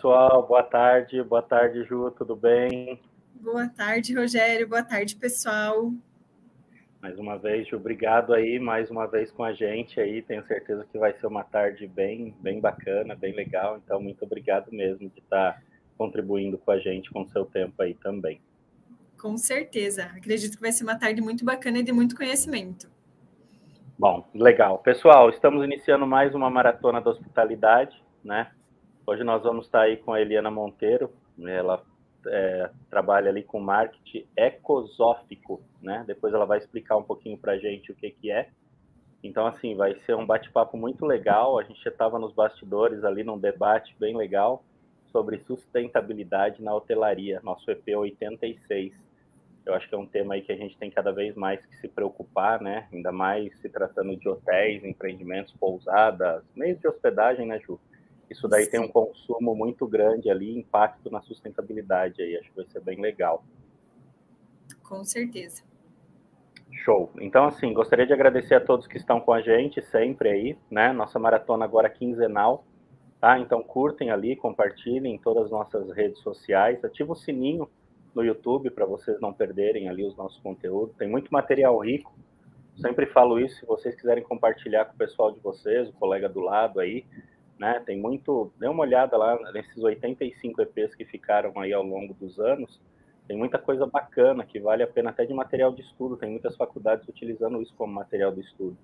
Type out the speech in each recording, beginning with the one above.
Pessoal, boa tarde, boa tarde Ju, tudo bem? Boa tarde, Rogério, boa tarde pessoal. Mais uma vez, Ju, obrigado aí, mais uma vez com a gente aí, tenho certeza que vai ser uma tarde bem, bem bacana, bem legal, então muito obrigado mesmo de estar contribuindo com a gente com o seu tempo aí também. Com certeza, acredito que vai ser uma tarde muito bacana e de muito conhecimento. Bom, legal. Pessoal, estamos iniciando mais uma maratona da hospitalidade, né? Hoje nós vamos estar aí com a Eliana Monteiro, ela é, trabalha ali com marketing ecosófico, né? Depois ela vai explicar um pouquinho para gente o que que é. Então, assim, vai ser um bate-papo muito legal. A gente estava nos bastidores ali num debate bem legal sobre sustentabilidade na hotelaria, nosso EP 86. Eu acho que é um tema aí que a gente tem cada vez mais que se preocupar, né? Ainda mais se tratando de hotéis, empreendimentos, pousadas, meios de hospedagem, né, Ju? Isso daí Sim. tem um consumo muito grande ali, impacto na sustentabilidade aí. Acho que vai ser bem legal. Com certeza. Show. Então, assim, gostaria de agradecer a todos que estão com a gente sempre aí, né? Nossa maratona agora quinzenal, tá? Então, curtem ali, compartilhem em todas as nossas redes sociais, ativa o sininho no YouTube para vocês não perderem ali os nossos conteúdos. Tem muito material rico. Sempre falo isso, se vocês quiserem compartilhar com o pessoal de vocês, o colega do lado aí, né? Tem muito, dê uma olhada lá nesses 85 EPs que ficaram aí ao longo dos anos. Tem muita coisa bacana que vale a pena até de material de estudo. Tem muitas faculdades utilizando isso como material de estudo.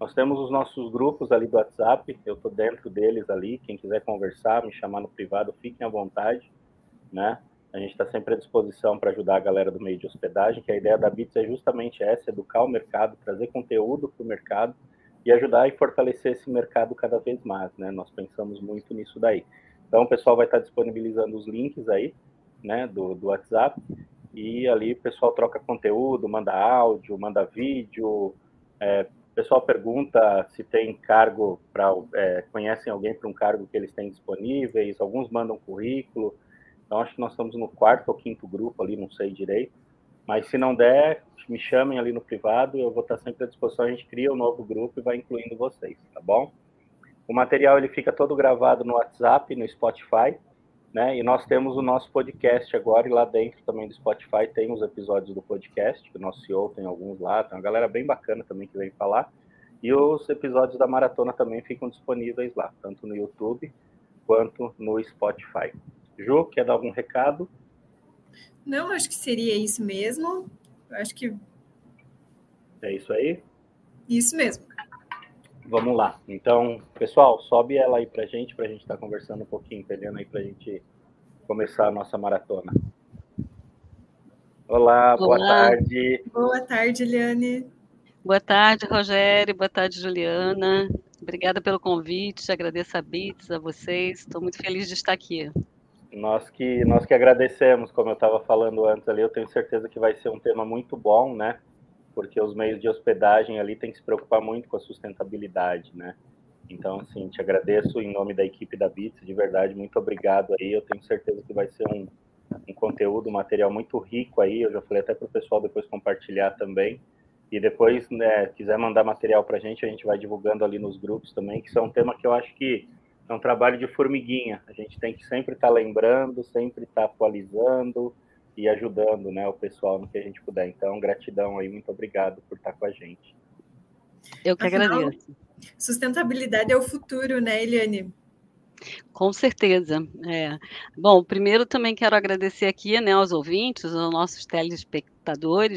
Nós temos os nossos grupos ali do WhatsApp, eu estou dentro deles ali. Quem quiser conversar, me chamar no privado, fiquem à vontade, né? A gente está sempre à disposição para ajudar a galera do meio de hospedagem, que a ideia da Bits é justamente essa, educar o mercado, trazer conteúdo para o mercado e ajudar e fortalecer esse mercado cada vez mais, né? Nós pensamos muito nisso daí. Então, o pessoal vai estar disponibilizando os links aí, né, do, do WhatsApp, e ali o pessoal troca conteúdo, manda áudio, manda vídeo, é, o pessoal pergunta se tem cargo para, é, conhecem alguém para um cargo que eles têm disponíveis, alguns mandam currículo, então, acho que nós estamos no quarto ou quinto grupo ali, não sei direito. Mas se não der, me chamem ali no privado, eu vou estar sempre à disposição. A gente cria um novo grupo e vai incluindo vocês, tá bom? O material ele fica todo gravado no WhatsApp, no Spotify, né? E nós temos o nosso podcast agora, e lá dentro também do Spotify tem os episódios do podcast, que o nosso CEO tem alguns lá, tem uma galera bem bacana também que vem falar. E os episódios da maratona também ficam disponíveis lá, tanto no YouTube quanto no Spotify. Ju, quer dar algum recado? Não, acho que seria isso mesmo. Acho que. É isso aí? Isso mesmo. Vamos lá. Então, pessoal, sobe ela aí pra gente, pra gente estar tá conversando um pouquinho, entendendo aí pra gente começar a nossa maratona. Olá, Olá, boa tarde. Boa tarde, Eliane. Boa tarde, Rogério. Boa tarde, Juliana. Obrigada pelo convite. Agradeço a Bits, a vocês. Estou muito feliz de estar aqui. Nós que, nós que agradecemos, como eu estava falando antes ali, eu tenho certeza que vai ser um tema muito bom, né? Porque os meios de hospedagem ali têm que se preocupar muito com a sustentabilidade, né? Então, assim, te agradeço em nome da equipe da Bits, de verdade, muito obrigado aí. Eu tenho certeza que vai ser um, um conteúdo, um material muito rico aí. Eu já falei até para o pessoal depois compartilhar também. E depois, né, quiser mandar material para a gente, a gente vai divulgando ali nos grupos também, que são um tema que eu acho que é um trabalho de formiguinha. A gente tem que sempre estar tá lembrando, sempre estar tá atualizando e ajudando né, o pessoal no que a gente puder. Então, gratidão aí, muito obrigado por estar com a gente. Eu que Afinal, agradeço. Sustentabilidade é o futuro, né, Eliane? Com certeza. É. Bom, primeiro também quero agradecer aqui né, aos ouvintes, aos nossos telespectadores,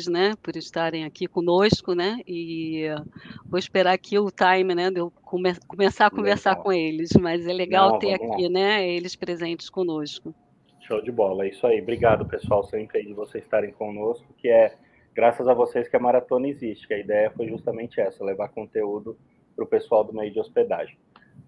né, por estarem aqui conosco, né, e vou esperar aqui o time, né, de eu come começar a conversar legal. com eles, mas é legal Não, ter aqui, lá. né, eles presentes conosco. Show de bola, é isso aí. Obrigado, pessoal, sempre de vocês estarem conosco, que é graças a vocês que a maratona existe, que a ideia foi justamente essa, levar conteúdo para o pessoal do meio de hospedagem.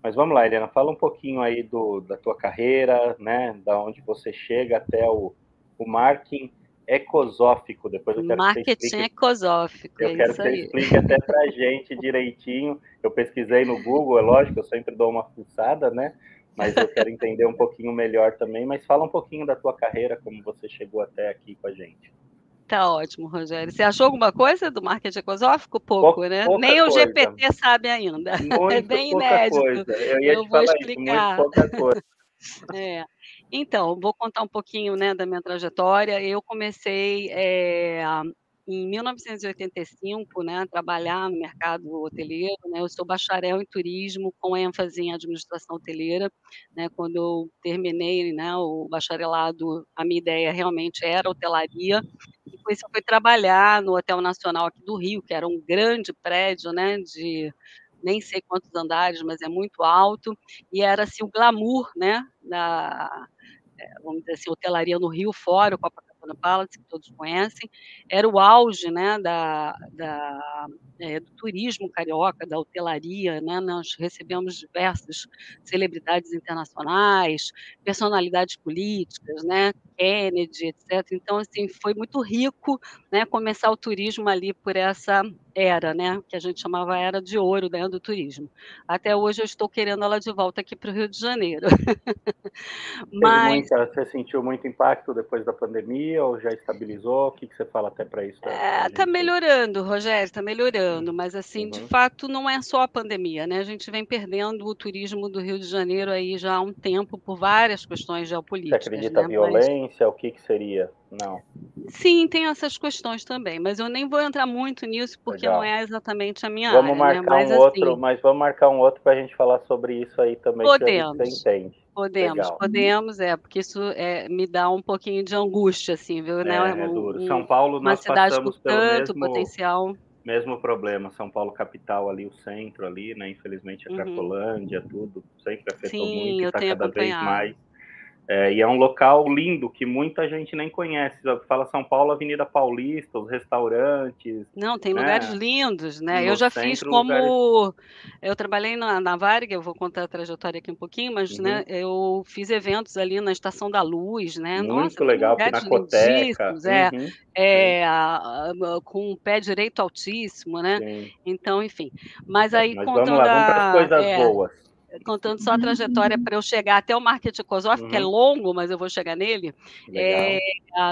Mas vamos lá, Helena, fala um pouquinho aí do, da tua carreira, né? Da onde você chega até o, o marketing ecosófico. Depois eu quero marketing que explique, ecosófico. Eu é quero que você explique até para a gente direitinho. Eu pesquisei no Google, é lógico, eu sempre dou uma fuçada, né? Mas eu quero entender um pouquinho melhor também. Mas fala um pouquinho da tua carreira, como você chegou até aqui com a gente. Tá ótimo, Rogério. Você achou alguma coisa do marketing ecosófico? Pouco, né? Nem o GPT sabe ainda. Muito, é bem inédito. Coisa. Eu, eu vou explicar. Isso, muito pouca coisa. É. Então, vou contar um pouquinho, né, da minha trajetória. Eu comecei, eh, em 1985, né, a trabalhar no mercado hoteleiro, né. Eu sou bacharel em turismo, com ênfase em administração hoteleira, né. Quando eu terminei, né, o bacharelado, a minha ideia realmente era hotelaria, isso eu fui trabalhar no Hotel Nacional aqui do Rio, que era um grande prédio, né, de nem sei quantos andares, mas é muito alto, e era, assim, o glamour, né, da, vamos dizer assim, hotelaria no Rio, fora o Copacabana Palace, que todos conhecem, era o auge, né, da da eh, do turismo carioca, da hotelaria, né, nós recebemos diversas celebridades internacionais, personalidades políticas, né, Kennedy, etc. Então, assim, foi muito rico, né, começar o turismo ali por essa era, né, que a gente chamava era de ouro, né, do turismo. Até hoje eu estou querendo ela de volta aqui para o Rio de Janeiro. Mas... Muita, você sentiu muito impacto depois da pandemia ou já estabilizou? O que, que você fala até para isso? É, tá melhorando, Rogério, está melhorando, mas assim, uhum. de fato, não é só a pandemia, né? A gente vem perdendo o turismo do Rio de Janeiro aí já há um tempo por várias questões geopolíticas. Você acredita né? violência? Mas... O que, que seria? Não. Sim, tem essas questões também, mas eu nem vou entrar muito nisso porque Legal. não é exatamente a minha vamos área. Marcar né? mas, um assim, outro, mas vamos marcar um outro para a gente falar sobre isso aí também. Podemos. Que você entende. Podemos, Legal. podemos, é, porque isso é, me dá um pouquinho de angústia, assim, viu? Né? É, né? é duro. São Paulo, uma nós cidade passamos com tanto mesmo, potencial. Mesmo problema, São Paulo capital ali, o centro ali, né? Infelizmente a uhum. Cracolândia, uhum. tudo, sempre afetou Sim, muito, está cada vez mais é, e é um local lindo que muita gente nem conhece. Fala São Paulo, Avenida Paulista, os restaurantes. Não, tem né? lugares lindos, né? No eu já fiz como. Lugares... Eu trabalhei na, na Varg, eu vou contar a trajetória aqui um pouquinho, mas né, uhum. né, eu fiz eventos ali na Estação da Luz, né? Muito Nossa, legal, Pinacoteca. É, uhum. é a, a, com um pé direito altíssimo, né? Sim. Então, enfim. Mas aí mas contando. Vamos lá, vamos para as coisas é, boas contando só a trajetória para eu chegar até o marketing Kosoff, uhum. que é uhum. longo, mas eu vou chegar nele. É,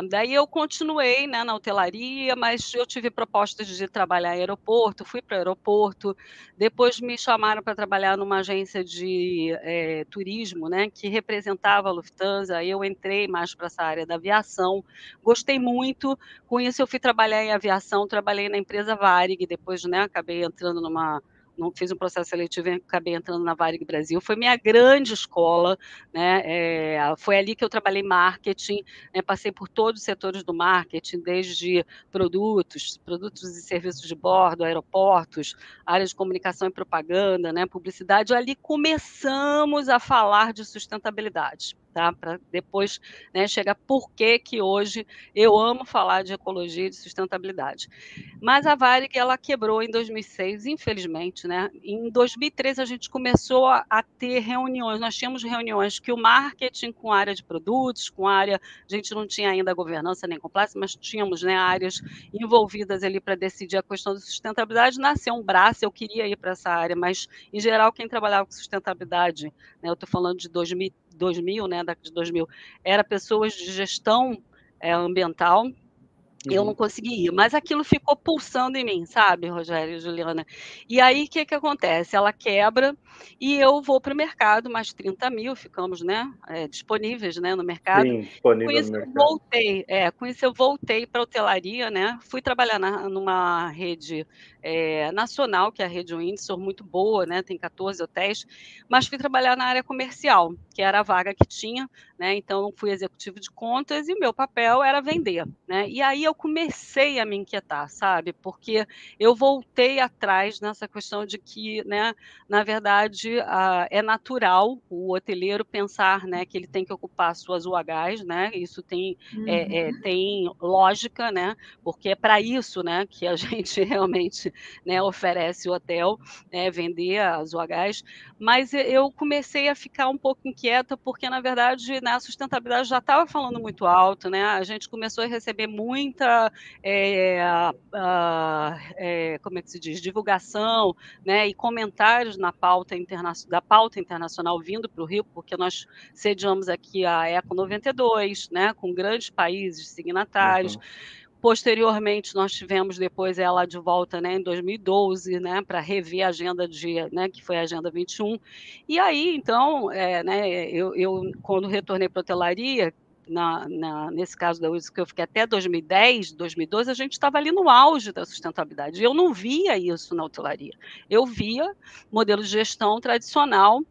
daí eu continuei né, na hotelaria, mas eu tive propostas de trabalhar em aeroporto, fui para o aeroporto, depois me chamaram para trabalhar numa agência de é, turismo, né, que representava a Lufthansa, eu entrei mais para essa área da aviação, gostei muito, com isso eu fui trabalhar em aviação, trabalhei na empresa Varig, depois né, acabei entrando numa não fiz um processo seletivo e acabei entrando na Varig Brasil. Foi minha grande escola, né? É, foi ali que eu trabalhei marketing, né? passei por todos os setores do marketing, desde produtos, produtos e serviços de bordo, aeroportos, área de comunicação e propaganda, né? publicidade. Ali começamos a falar de sustentabilidade tá? Para depois né, chegar por que que hoje eu amo falar de ecologia e de sustentabilidade. Mas a Varig ela quebrou em 2006, infelizmente, né? Em 2013 a gente começou a, a, ter reuniões. Nós tínhamos reuniões que o marketing com a área de produtos, com a área, a gente não tinha ainda governança nem compliance, mas tínhamos né, áreas envolvidas ali para decidir a questão da sustentabilidade. Nasceu um braço, eu queria ir para essa área, mas em geral quem trabalhava com sustentabilidade, né, eu estou falando de 2000 2000, né, década de 2000, era pessoas de gestão é, ambiental, Uhum. Eu não consegui ir, mas aquilo ficou pulsando em mim, sabe, Rogério e Juliana? E aí, o que, que acontece? Ela quebra e eu vou para o mercado, mais 30 mil ficamos né, é, disponíveis né, no mercado. Sim, disponível com isso no eu voltei, é, com isso eu voltei para a hotelaria, né? Fui trabalhar na, numa rede é, nacional, que é a rede Windsor, muito boa, né? Tem 14 hotéis, mas fui trabalhar na área comercial, que era a vaga que tinha, né? Então fui executivo de contas e o meu papel era vender, né? E aí eu comecei a me inquietar, sabe? Porque eu voltei atrás nessa questão de que, né, na verdade, a, é natural o hoteleiro pensar, né, que ele tem que ocupar suas UHs, né? Isso tem, uhum. é, é, uhum. tem lógica, né? Porque é para isso, né, que a gente realmente, né, oferece o hotel, né, vender as UHs. Mas eu comecei a ficar um pouco inquieta porque, na verdade, né, a sustentabilidade já estava falando muito alto, né? A gente começou a receber muita, é, é, como é que se diz, divulgação, né? E comentários na pauta da pauta internacional vindo para o Rio, porque nós sediamos aqui a Eco 92, né? Com grandes países signatários. Uhum Posteriormente, nós tivemos depois ela de volta né, em 2012, né, para rever a agenda de, né, que foi a Agenda 21. E aí, então, é, né, eu, eu, quando retornei para a hotelaria, na, na, nesse caso da UIS, que eu fiquei até 2010, 2012, a gente estava ali no auge da sustentabilidade. Eu não via isso na hotelaria. Eu via modelo de gestão tradicional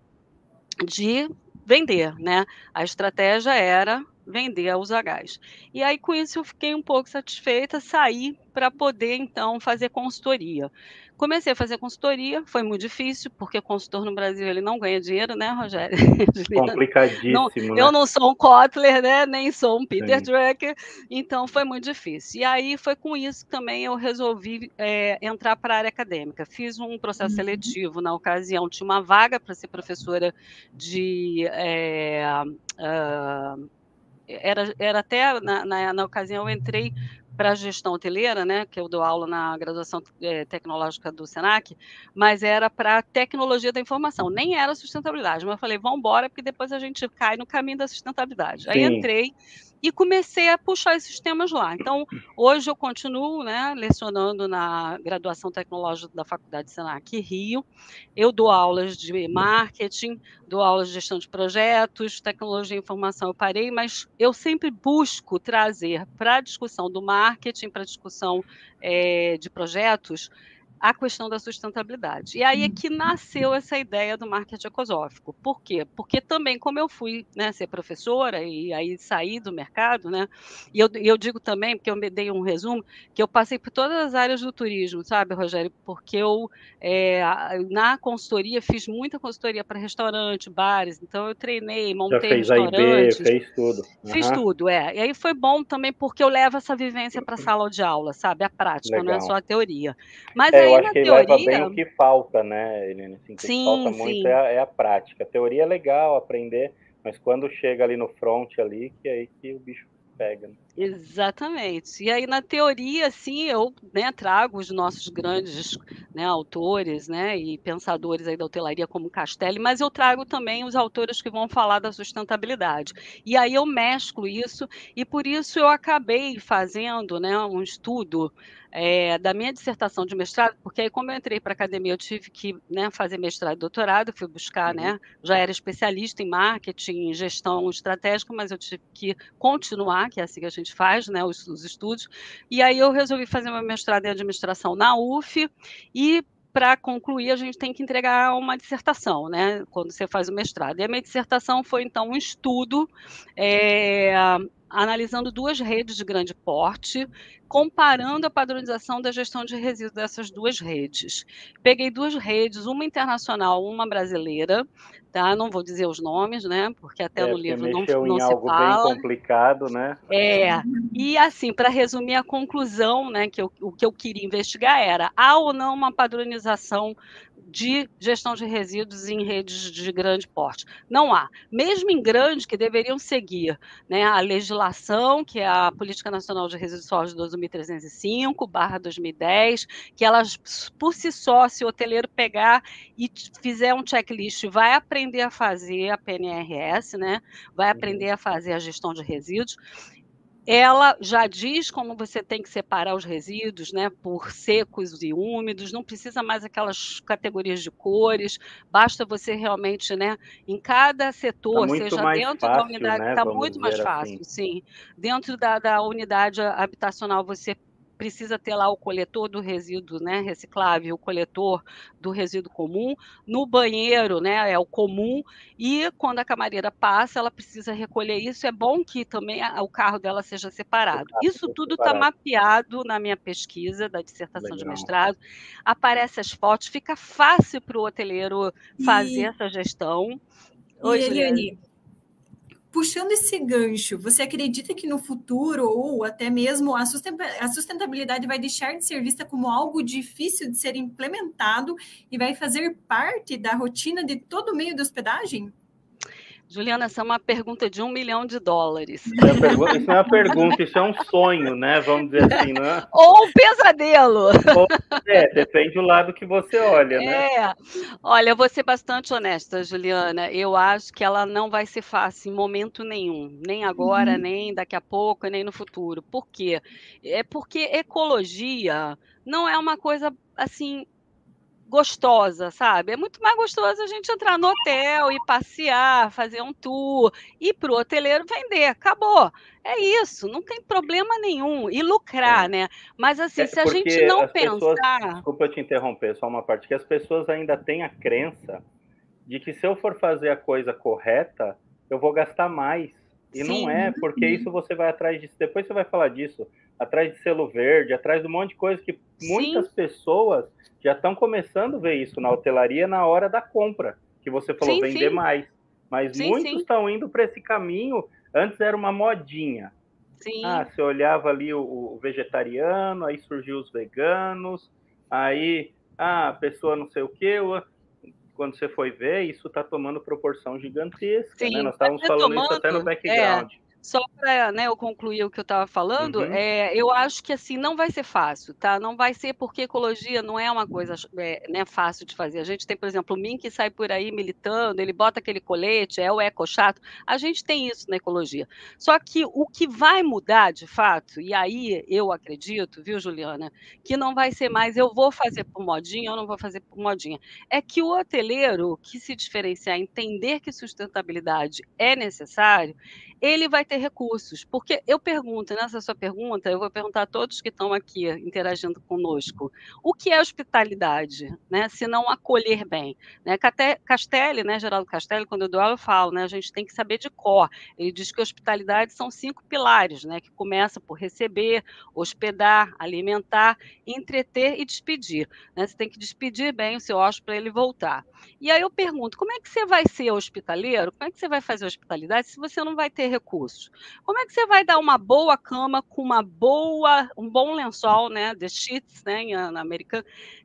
de vender, né? A estratégia era vender a Usagás. E aí, com isso, eu fiquei um pouco satisfeita, saí para poder, então, fazer consultoria. Comecei a fazer consultoria, foi muito difícil, porque consultor no Brasil ele não ganha dinheiro, né, Rogério? Complicadíssimo. Não, né? Eu não sou um Kotler, né? Nem sou um Peter Sim. Drucker, então foi muito difícil. E aí foi com isso que também eu resolvi é, entrar para a área acadêmica. Fiz um processo uhum. seletivo na ocasião, tinha uma vaga para ser professora de. É, uh, era, era até na, na, na ocasião eu entrei para a gestão hoteleira, né, que eu dou aula na graduação é, tecnológica do Senac, mas era para tecnologia da informação, nem era sustentabilidade. Mas eu falei, vamos embora, porque depois a gente cai no caminho da sustentabilidade. Sim. Aí entrei e comecei a puxar esses temas lá. Então, hoje eu continuo né, lecionando na graduação tecnológica da Faculdade Senac Rio. Eu dou aulas de marketing, dou aulas de gestão de projetos, tecnologia e informação eu parei, mas eu sempre busco trazer para a discussão do marketing, para a discussão é, de projetos, a questão da sustentabilidade. E aí é que nasceu essa ideia do marketing ecosófico. Por quê? Porque também, como eu fui né, ser professora e aí saí do mercado, né, e eu, eu digo também, porque eu me dei um resumo, que eu passei por todas as áreas do turismo, sabe, Rogério? Porque eu, é, na consultoria, fiz muita consultoria para restaurante, bares, então eu treinei, montei Já fez restaurantes. A fez tudo. Uhum. Fiz tudo, é. E aí foi bom também porque eu levo essa vivência para a sala de aula, sabe? A prática, Legal. não é só a teoria. Mas é, eu acho que teoria... leva bem o que falta, né, Helene? Assim, o que sim, falta sim. muito é a, é a, prática. A teoria é legal aprender, mas quando chega ali no front ali, que é aí que o bicho pega. Né? Exatamente. E aí, na teoria, sim, eu né, trago os nossos grandes né, autores né, e pensadores aí da hotelaria, como Castelli, mas eu trago também os autores que vão falar da sustentabilidade. E aí eu mesclo isso, e por isso eu acabei fazendo né, um estudo é, da minha dissertação de mestrado, porque aí, como eu entrei para a academia, eu tive que né, fazer mestrado e doutorado, fui buscar, né, uhum. né, já era especialista em marketing, em gestão estratégica, mas eu tive que continuar, que é assim que a gente faz, né, os, os estudos, e aí eu resolvi fazer meu mestrado em administração na UF, e para concluir, a gente tem que entregar uma dissertação, né? Quando você faz o mestrado. E a minha dissertação foi, então, um estudo é, analisando duas redes de grande porte, comparando a padronização da gestão de resíduos dessas duas redes. Peguei duas redes, uma internacional, uma brasileira, tá? Não vou dizer os nomes, né? Porque até é, no livro não, não se algo fala. bem complicado, né? É. E assim, para resumir a conclusão, né, que eu, o que eu queria investigar era há ou não uma padronização de gestão de resíduos em redes de grande porte. Não há. Mesmo em grande, que deveriam seguir né, a legislação, que é a Política Nacional de Resíduos Sólidos 2305, barra 2010, que elas, por si só, se o hoteleiro pegar e fizer um checklist, vai aprender a fazer a PNRS, né, vai uhum. aprender a fazer a gestão de resíduos, ela já diz como você tem que separar os resíduos, né, por secos e úmidos, não precisa mais aquelas categorias de cores, basta você realmente, né, em cada setor, tá seja dentro fácil, da unidade, está né, muito mais fácil, assim. sim. Dentro da, da unidade habitacional, você precisa ter lá o coletor do resíduo né, reciclável, o coletor do resíduo comum. No banheiro, né, é o comum. E quando a camareira passa, ela precisa recolher isso. É bom que também o carro dela seja separado. Isso tudo está mapeado na minha pesquisa da dissertação Legal. de mestrado. Aparece as fotos, fica fácil para o hoteleiro fazer e... essa gestão. Oi, Eliane, puxando esse gancho, você acredita que no futuro, ou até mesmo a sustentabilidade vai deixar de ser vista como algo difícil de ser implementado e vai fazer parte da rotina de todo o meio de hospedagem? Juliana, essa é uma pergunta de um milhão de dólares. Isso, é pergunta, isso não é uma pergunta, isso é um sonho, né? Vamos dizer assim, não é? Ou um pesadelo. Ou, é, depende do lado que você olha, né? É. Olha, eu vou ser bastante honesta, Juliana. Eu acho que ela não vai ser fácil em momento nenhum. Nem agora, uhum. nem daqui a pouco, nem no futuro. Por quê? É porque ecologia não é uma coisa assim gostosa, sabe? É muito mais gostoso a gente entrar no hotel e passear, fazer um tour, ir para o hoteleiro vender. Acabou. É isso, não tem problema nenhum. E lucrar, é. né? Mas assim, é, se a gente não pensar. Pessoas, desculpa te interromper, só uma parte, que as pessoas ainda têm a crença de que se eu for fazer a coisa correta, eu vou gastar mais. E Sim. não é, porque uhum. isso você vai atrás disso. Depois você vai falar disso, atrás de selo verde, atrás de um monte de coisa que muitas Sim. pessoas já estão começando a ver isso na hotelaria na hora da compra, que você falou sim, vender sim. mais. Mas sim, muitos estão indo para esse caminho. Antes era uma modinha. Ah, você olhava ali o, o, vegetariano, aí surgiu os veganos, aí ah, a pessoa não sei o quê. Quando você foi ver, isso está tomando proporção gigantesca. Né? Nós estávamos tá falando tomando, isso até no background. É só para né, eu concluir o que eu estava falando, uhum. é, eu acho que assim não vai ser fácil, tá? Não vai ser porque ecologia não é uma coisa é, né, fácil de fazer. A gente tem, por exemplo, o Min que sai por aí militando, ele bota aquele colete, é o eco chato. A gente tem isso na ecologia. Só que o que vai mudar de fato, e aí eu acredito, viu, Juliana, que não vai ser mais eu vou fazer por modinha ou não vou fazer por modinha. É que o hoteleiro que se diferenciar, entender que sustentabilidade é necessário, ele vai ter recursos. Porque eu pergunto, nessa sua pergunta, eu vou perguntar a todos que estão aqui interagindo conosco, o que é hospitalidade, né? se não acolher bem? Né? Castelli, né, Geraldo Castelli, quando eu dou aula, eu falo, né, a gente tem que saber de cor. Ele diz que hospitalidade são cinco pilares, né, que começa por receber, hospedar, alimentar, entreter e despedir. Né? Você tem que despedir bem o seu hóspede para ele voltar. E aí eu pergunto, como é que você vai ser hospitaleiro? Como é que você vai fazer hospitalidade se você não vai ter recursos? Como é que você vai dar uma boa cama com uma boa, um bom lençol, né, de sheets, né, na americana,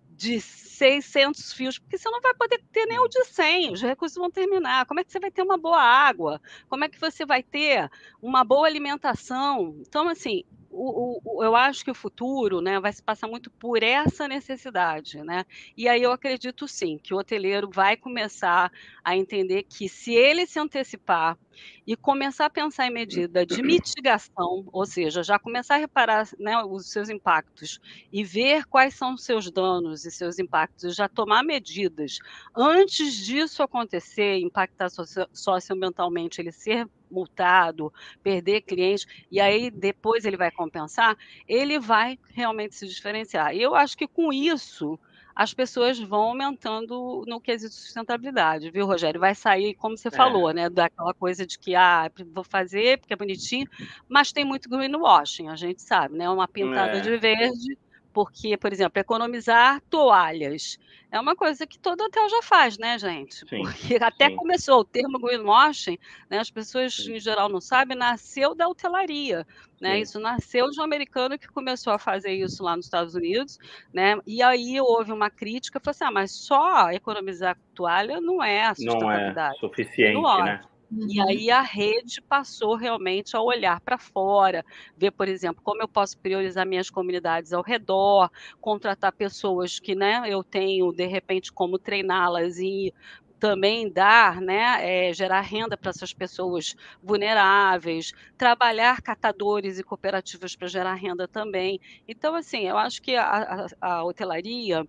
de 600 fios, porque você não vai poder ter nem o de 100, os recursos vão terminar. Como é que você vai ter uma boa água? Como é que você vai ter uma boa alimentação? Então, assim, o, o, eu acho que o futuro né, vai se passar muito por essa necessidade. Né? E aí eu acredito sim que o hoteleiro vai começar a entender que se ele se antecipar e começar a pensar em medida de mitigação, ou seja, já começar a reparar né, os seus impactos e ver quais são os seus danos e seus impactos, já tomar medidas antes disso acontecer, impactar socioambientalmente, ele ser multado, perder clientes, e aí depois ele vai compensar, ele vai realmente se diferenciar. E eu acho que com isso as pessoas vão aumentando no quesito sustentabilidade, viu, Rogério? Vai sair, como você é. falou, né, daquela coisa de que, ah, vou fazer porque é bonitinho, mas tem muito greenwashing, a gente sabe, né? Uma pintada é. de verde porque, por exemplo, economizar toalhas é uma coisa que todo hotel já faz, né, gente? Sim, porque até sim. começou o termo greenwashing, né, as pessoas sim. em geral não sabem, nasceu da hotelaria, né? Isso nasceu de um americano que começou a fazer isso lá nos Estados Unidos, né? E aí houve uma crítica, falou assim, ah, mas só economizar toalha não é a sustentabilidade. Não é suficiente, né? Uhum. E aí a rede passou realmente a olhar para fora, ver, por exemplo, como eu posso priorizar minhas comunidades ao redor, contratar pessoas que né, eu tenho, de repente, como treiná-las e também dar, né, é, gerar renda para essas pessoas vulneráveis, trabalhar catadores e cooperativas para gerar renda também. Então, assim, eu acho que a, a, a hotelaria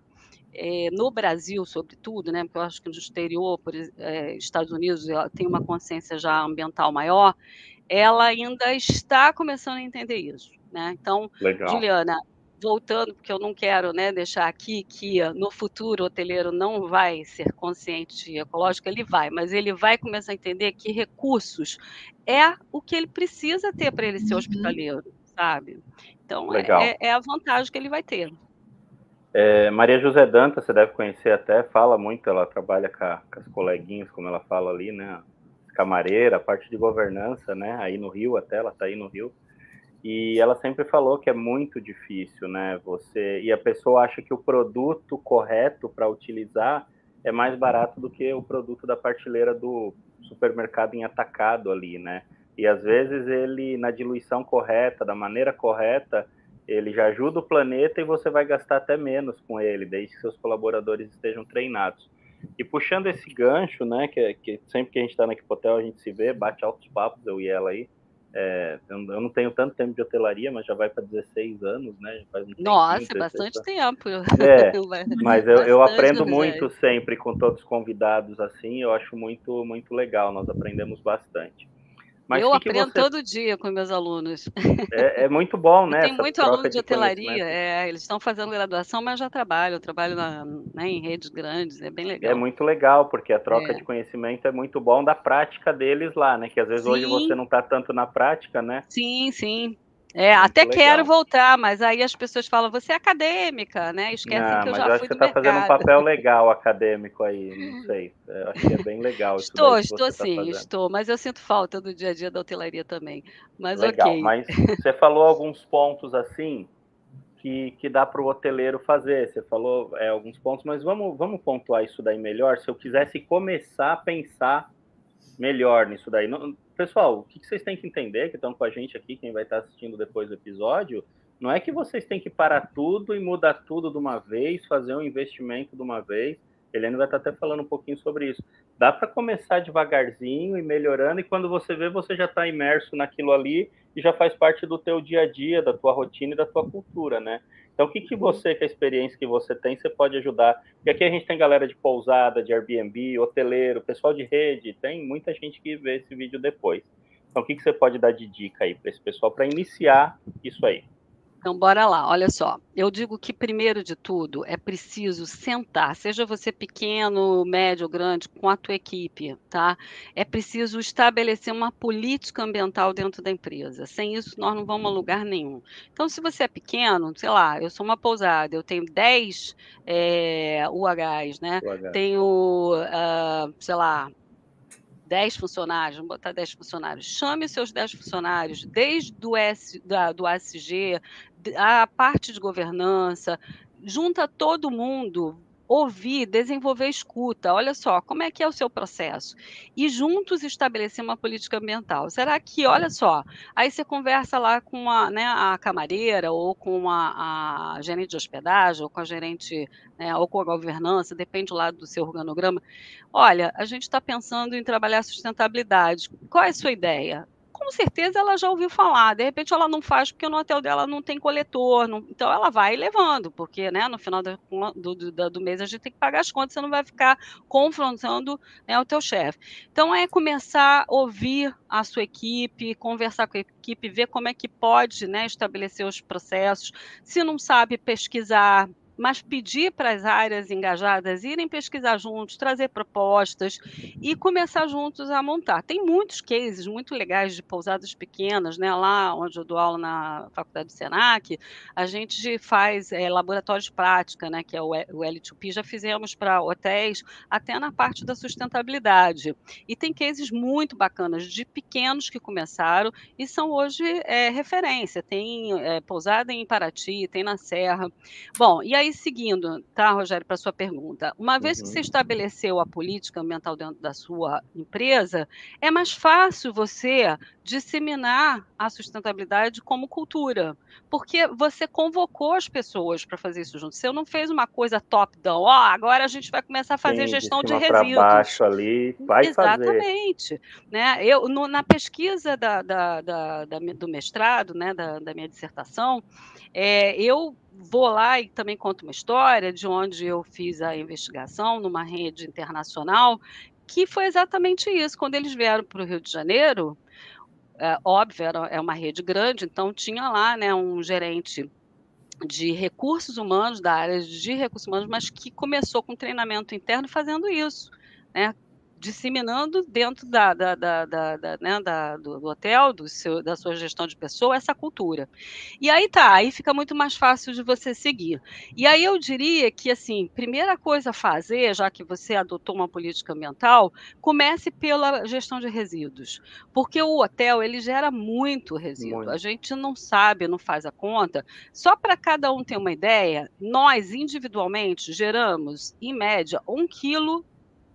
é, no Brasil, sobretudo, né, porque eu acho que no exterior, por é, Estados Unidos, ela tem uma consciência já ambiental maior, ela ainda está começando a entender isso. Né? Então, Legal. Juliana, voltando, porque eu não quero né, deixar aqui que no futuro o hoteleiro não vai ser consciente ecológico, ele vai, mas ele vai começar a entender que recursos é o que ele precisa ter para ele ser uhum. hospitaleiro, sabe? Então, é, é, é a vantagem que ele vai ter. É, Maria José Danta, você deve conhecer até, fala muito, ela trabalha com, a, com, as coleguinhas, como ela fala ali, né? Camareira, parte de governança, né? Aí no Rio até, ela está aí no Rio. E ela sempre falou que é muito difícil, né? Você e a pessoa acha que o produto correto para utilizar é mais barato do que o produto da partilheira do, supermercado em atacado ali, né? E às vezes ele, na diluição correta, da maneira correta, ele já ajuda o planeta e você vai gastar até menos com ele, desde que seus colaboradores estejam treinados. E puxando esse gancho, né, que, que sempre que a gente está na Equipotel a gente se vê, bate altos papos, eu e ela aí. É, eu, não tenho tanto tempo de hotelaria, mas já vai para 16 anos, né? Um Nossa, bastante tempo. É, mas eu, eu aprendo muito sempre com todos os convidados assim, eu acho muito, muito legal, nós aprendemos bastante. Mas eu que aprendo que você... todo dia com meus alunos. É, é muito bom, né? Tem muito aluno de, de hotelaria, é, eles estão fazendo graduação, mas já trabalham, trabalho na, né, em redes grandes, é bem legal. É muito legal, porque a troca é. de conhecimento é muito bom da prática deles lá, né? Que às vezes sim. hoje você não está tanto na prática, né? Sim, sim. É, Muito até legal. quero voltar, mas aí as pessoas falam, você é acadêmica, né? Esquecem ah, que eu já eu fui acho que você está fazendo um papel legal acadêmico aí, não sei. Eu acho que é bem legal isso Estou, estou tá sim, tá estou, mas eu sinto falta do dia a dia da hotelaria também. Mas legal, ok. mas você falou alguns pontos assim que, que dá para o hoteleiro fazer. Você falou é, alguns pontos, mas vamos, vamos pontuar isso daí melhor. Se eu quisesse começar a pensar melhor nisso daí. Pessoal, o que vocês têm que entender, que estão com a gente aqui, quem vai estar assistindo depois do episódio, não é que vocês têm que parar tudo e mudar tudo de uma vez, fazer um investimento de uma vez. Helene vai estar até falando um pouquinho sobre isso. Dá para começar devagarzinho e melhorando, e quando você vê, você já está imerso naquilo ali e já faz parte do teu dia a dia, da tua rotina e da tua cultura, né? Então, o que, que você, com a experiência que você tem, você pode ajudar? Porque aqui a gente tem galera de pousada, de Airbnb, hoteleiro, pessoal de rede, tem muita gente que vê esse vídeo depois. Então, o que, que você pode dar de dica aí para esse pessoal para iniciar isso aí? Então, bora lá, olha só. Eu digo que, primeiro de tudo, é preciso sentar, seja você pequeno, médio ou grande, com a tua equipe, tá? É preciso estabelecer uma política ambiental dentro da empresa. Sem isso, nós não vamos a lugar nenhum. Então, se você é pequeno, sei lá, eu sou uma pousada, eu tenho 10 é, UHs, né? UH. Tenho, uh, sei lá, 10 funcionários, vamos botar 10 funcionários, chame seus 10 funcionários, desde do, S, da, do ASG, a parte de governança, junta todo mundo, ouvir, desenvolver escuta. Olha só, como é que é o seu processo? E juntos estabelecer uma política ambiental. Será que, olha só, aí você conversa lá com a, né, a camareira ou com a, a, gerente de hospedagem ou com a gerente, né, ou com a governança, depende lá do seu organograma. Olha, a gente está pensando em trabalhar sustentabilidade. Qual é a sua ideia? Com certeza ela já ouviu falar. De repente ela não faz porque no hotel dela não tem coletor. Não... então ela vai levando, porque né, no final do, do, do, do, mês a gente tem que pagar as contas, você não vai ficar confrontando né, o teu chefe. Então é começar a ouvir a sua equipe, conversar com a equipe, ver como é que pode né, estabelecer os processos. Se não sabe pesquisar, mas pedir para as áreas engajadas irem pesquisar juntos, trazer propostas e começar juntos a montar. Tem muitos cases muito legais de pousadas pequenas, né? Lá onde eu dou aula na faculdade do Senac, a gente faz é, laboratórios de prática, né? Que é o L2P, já fizemos para hotéis, até na parte da sustentabilidade. E tem cases muito bacanas de pequenos que começaram e são hoje é, referência. Tem é, pousada em Paraty, tem na Serra. Bom, e aí aí, seguindo, tá, Rogério, para a sua pergunta, uma vez uhum. que você uhum. estabeleceu a política ambiental dentro da sua empresa, é mais fácil você disseminar a sustentabilidade como cultura, porque você convocou as pessoas para fazer isso junto. Você não fez uma coisa top-down, ó, oh, agora a gente vai começar a fazer Sim, gestão de, de resíduos. baixo ali, vai Exatamente. Fazer. Né? Eu, no, na pesquisa da, da, da, da, do mestrado, né, da, da minha dissertação, é, eu vou lá e também conto uma história de onde eu fiz a investigação numa rede internacional, que foi exatamente isso. Quando eles vieram para o Rio de Janeiro, é, óbvio, era, é uma rede grande, então tinha lá né, um gerente de recursos humanos, da área de recursos humanos, mas que começou com treinamento interno fazendo isso, né? Disseminando dentro da, da, da, da, da né, da, do, do, hotel, do seu, da sua gestão de pessoa, essa cultura. E aí tá, aí fica muito mais fácil de você seguir. E aí eu diria que, assim, primeira coisa a fazer, já que você adotou uma política ambiental, comece pela gestão de resíduos. Porque o hotel, ele gera muito resíduo. Muito. A gente não sabe, não faz a conta. Só para cada um ter uma ideia, nós, individualmente, geramos, em média, um quilo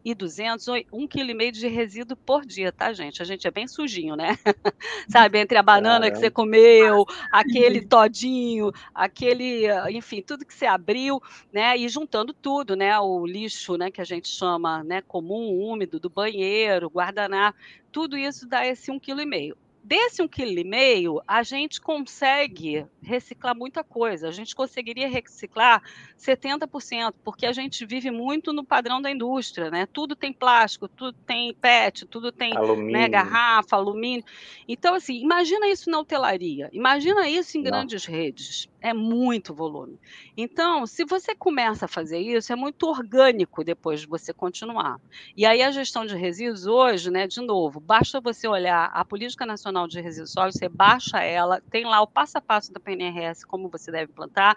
e 200, um quilo e meio de resíduo por dia, tá, gente? A gente é bem sujinho, né? Sabe, entre a banana Caramba. que você comeu, aquele todinho, aquele, enfim, tudo que você abriu, né? E juntando tudo, né? O lixo, né? Que a gente chama, né? Comum, úmido, do banheiro, guardanapo, tudo isso dá esse um quilo e meio desse um quilo e meio, a gente consegue reciclar muita coisa. A gente conseguiria reciclar 70%, porque a gente vive muito no padrão da indústria, né? Tudo tem plástico, tudo tem PET, tudo tem né, garrafa, alumínio. Então, assim, imagina isso na hotelaria, imagina isso em grandes Não. redes é muito volume. Então, se você começa a fazer isso, é muito orgânico depois de você continuar. E aí a gestão de resíduos hoje, né, de novo, basta você olhar a Política Nacional de Resíduos Sólidos, você baixa ela, tem lá o passo a passo da PNRS, como você deve plantar.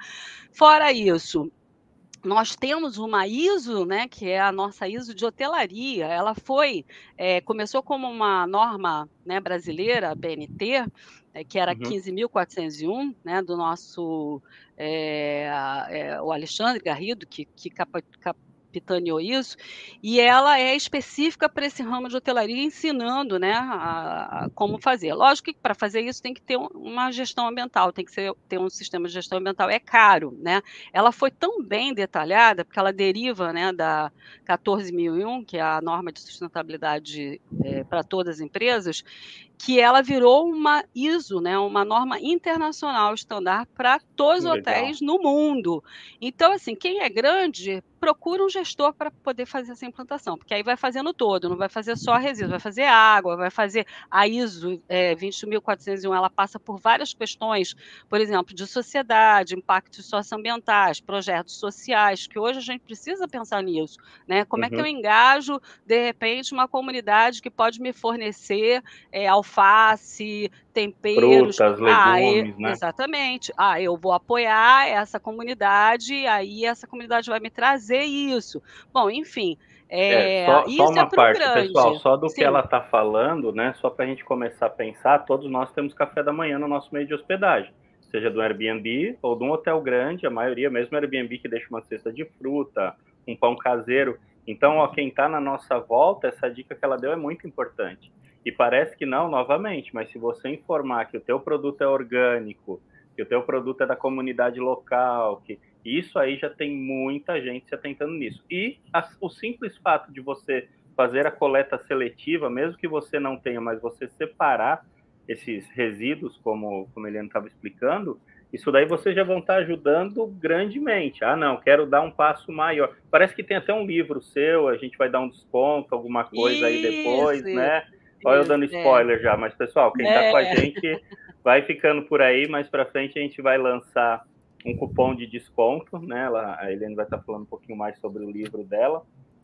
Fora isso, nós temos uma ISO, né, que é a nossa ISO de hotelaria. Ela foi, é, começou como uma norma né, brasileira, BNT, é, que era uhum. 15.401, né, do nosso é, é, o Alexandre Garrido, que, que capa, cap, capitaneou isso, e ela é específica para esse ramo de hotelaria, ensinando né, a, a como fazer. Lógico que para fazer isso tem que ter uma gestão ambiental, tem que ser, ter um sistema de gestão ambiental, é caro. Né? Ela foi tão bem detalhada, porque ela deriva né, da 14001, que é a norma de sustentabilidade é, para todas as empresas, que ela virou uma ISO, né, uma norma internacional estándar para todos os hotéis no mundo. Então, assim, quem é grande procura um gestor para poder fazer essa implantação, porque aí vai fazendo todo, não vai fazer só resíduo, vai fazer água, vai fazer a ISO é, 21401, ela passa por várias questões, por exemplo, de sociedade, impactos socioambientais, projetos sociais, que hoje a gente precisa pensar nisso, né? Como uhum. é que eu uhum. engajo, de repente, uma comunidade que pode me fornecer é, alface, temperos. Frutas, ah, legumes, né? Exatamente. Ah, eu vou apoiar essa comunidade, aí essa comunidade vai me trazer isso. Bom, enfim. É, é, só, só uma é parte, grande. pessoal, só do Sim. que ela está falando, né? Só para a gente começar a pensar, todos nós temos café da manhã no nosso meio de hospedagem, seja do Airbnb ou de um hotel grande, a maioria, mesmo Airbnb que deixa uma cesta de fruta, um pão caseiro. Então, ó, quem está na nossa volta, essa dica que ela deu é muito importante. E parece que não, novamente, mas se você informar que o teu produto é orgânico, que o teu produto é da comunidade local, que isso aí já tem muita gente se atentando nisso. E a, o simples fato de você fazer a coleta seletiva, mesmo que você não tenha, mas você separar esses resíduos, como, como Eliane estava explicando, isso daí vocês já vão estar ajudando grandemente. Ah, não, quero dar um passo maior. Parece que tem até um livro seu, a gente vai dar um desconto, alguma coisa isso, aí depois, né? Olha eu dando é. spoiler é. já, mas pessoal, quem está é. com a gente vai ficando por aí, mais para frente a gente vai lançar um cupom de desconto, né? Ela, a Helene vai estar tá falando um pouquinho mais sobre o livro dela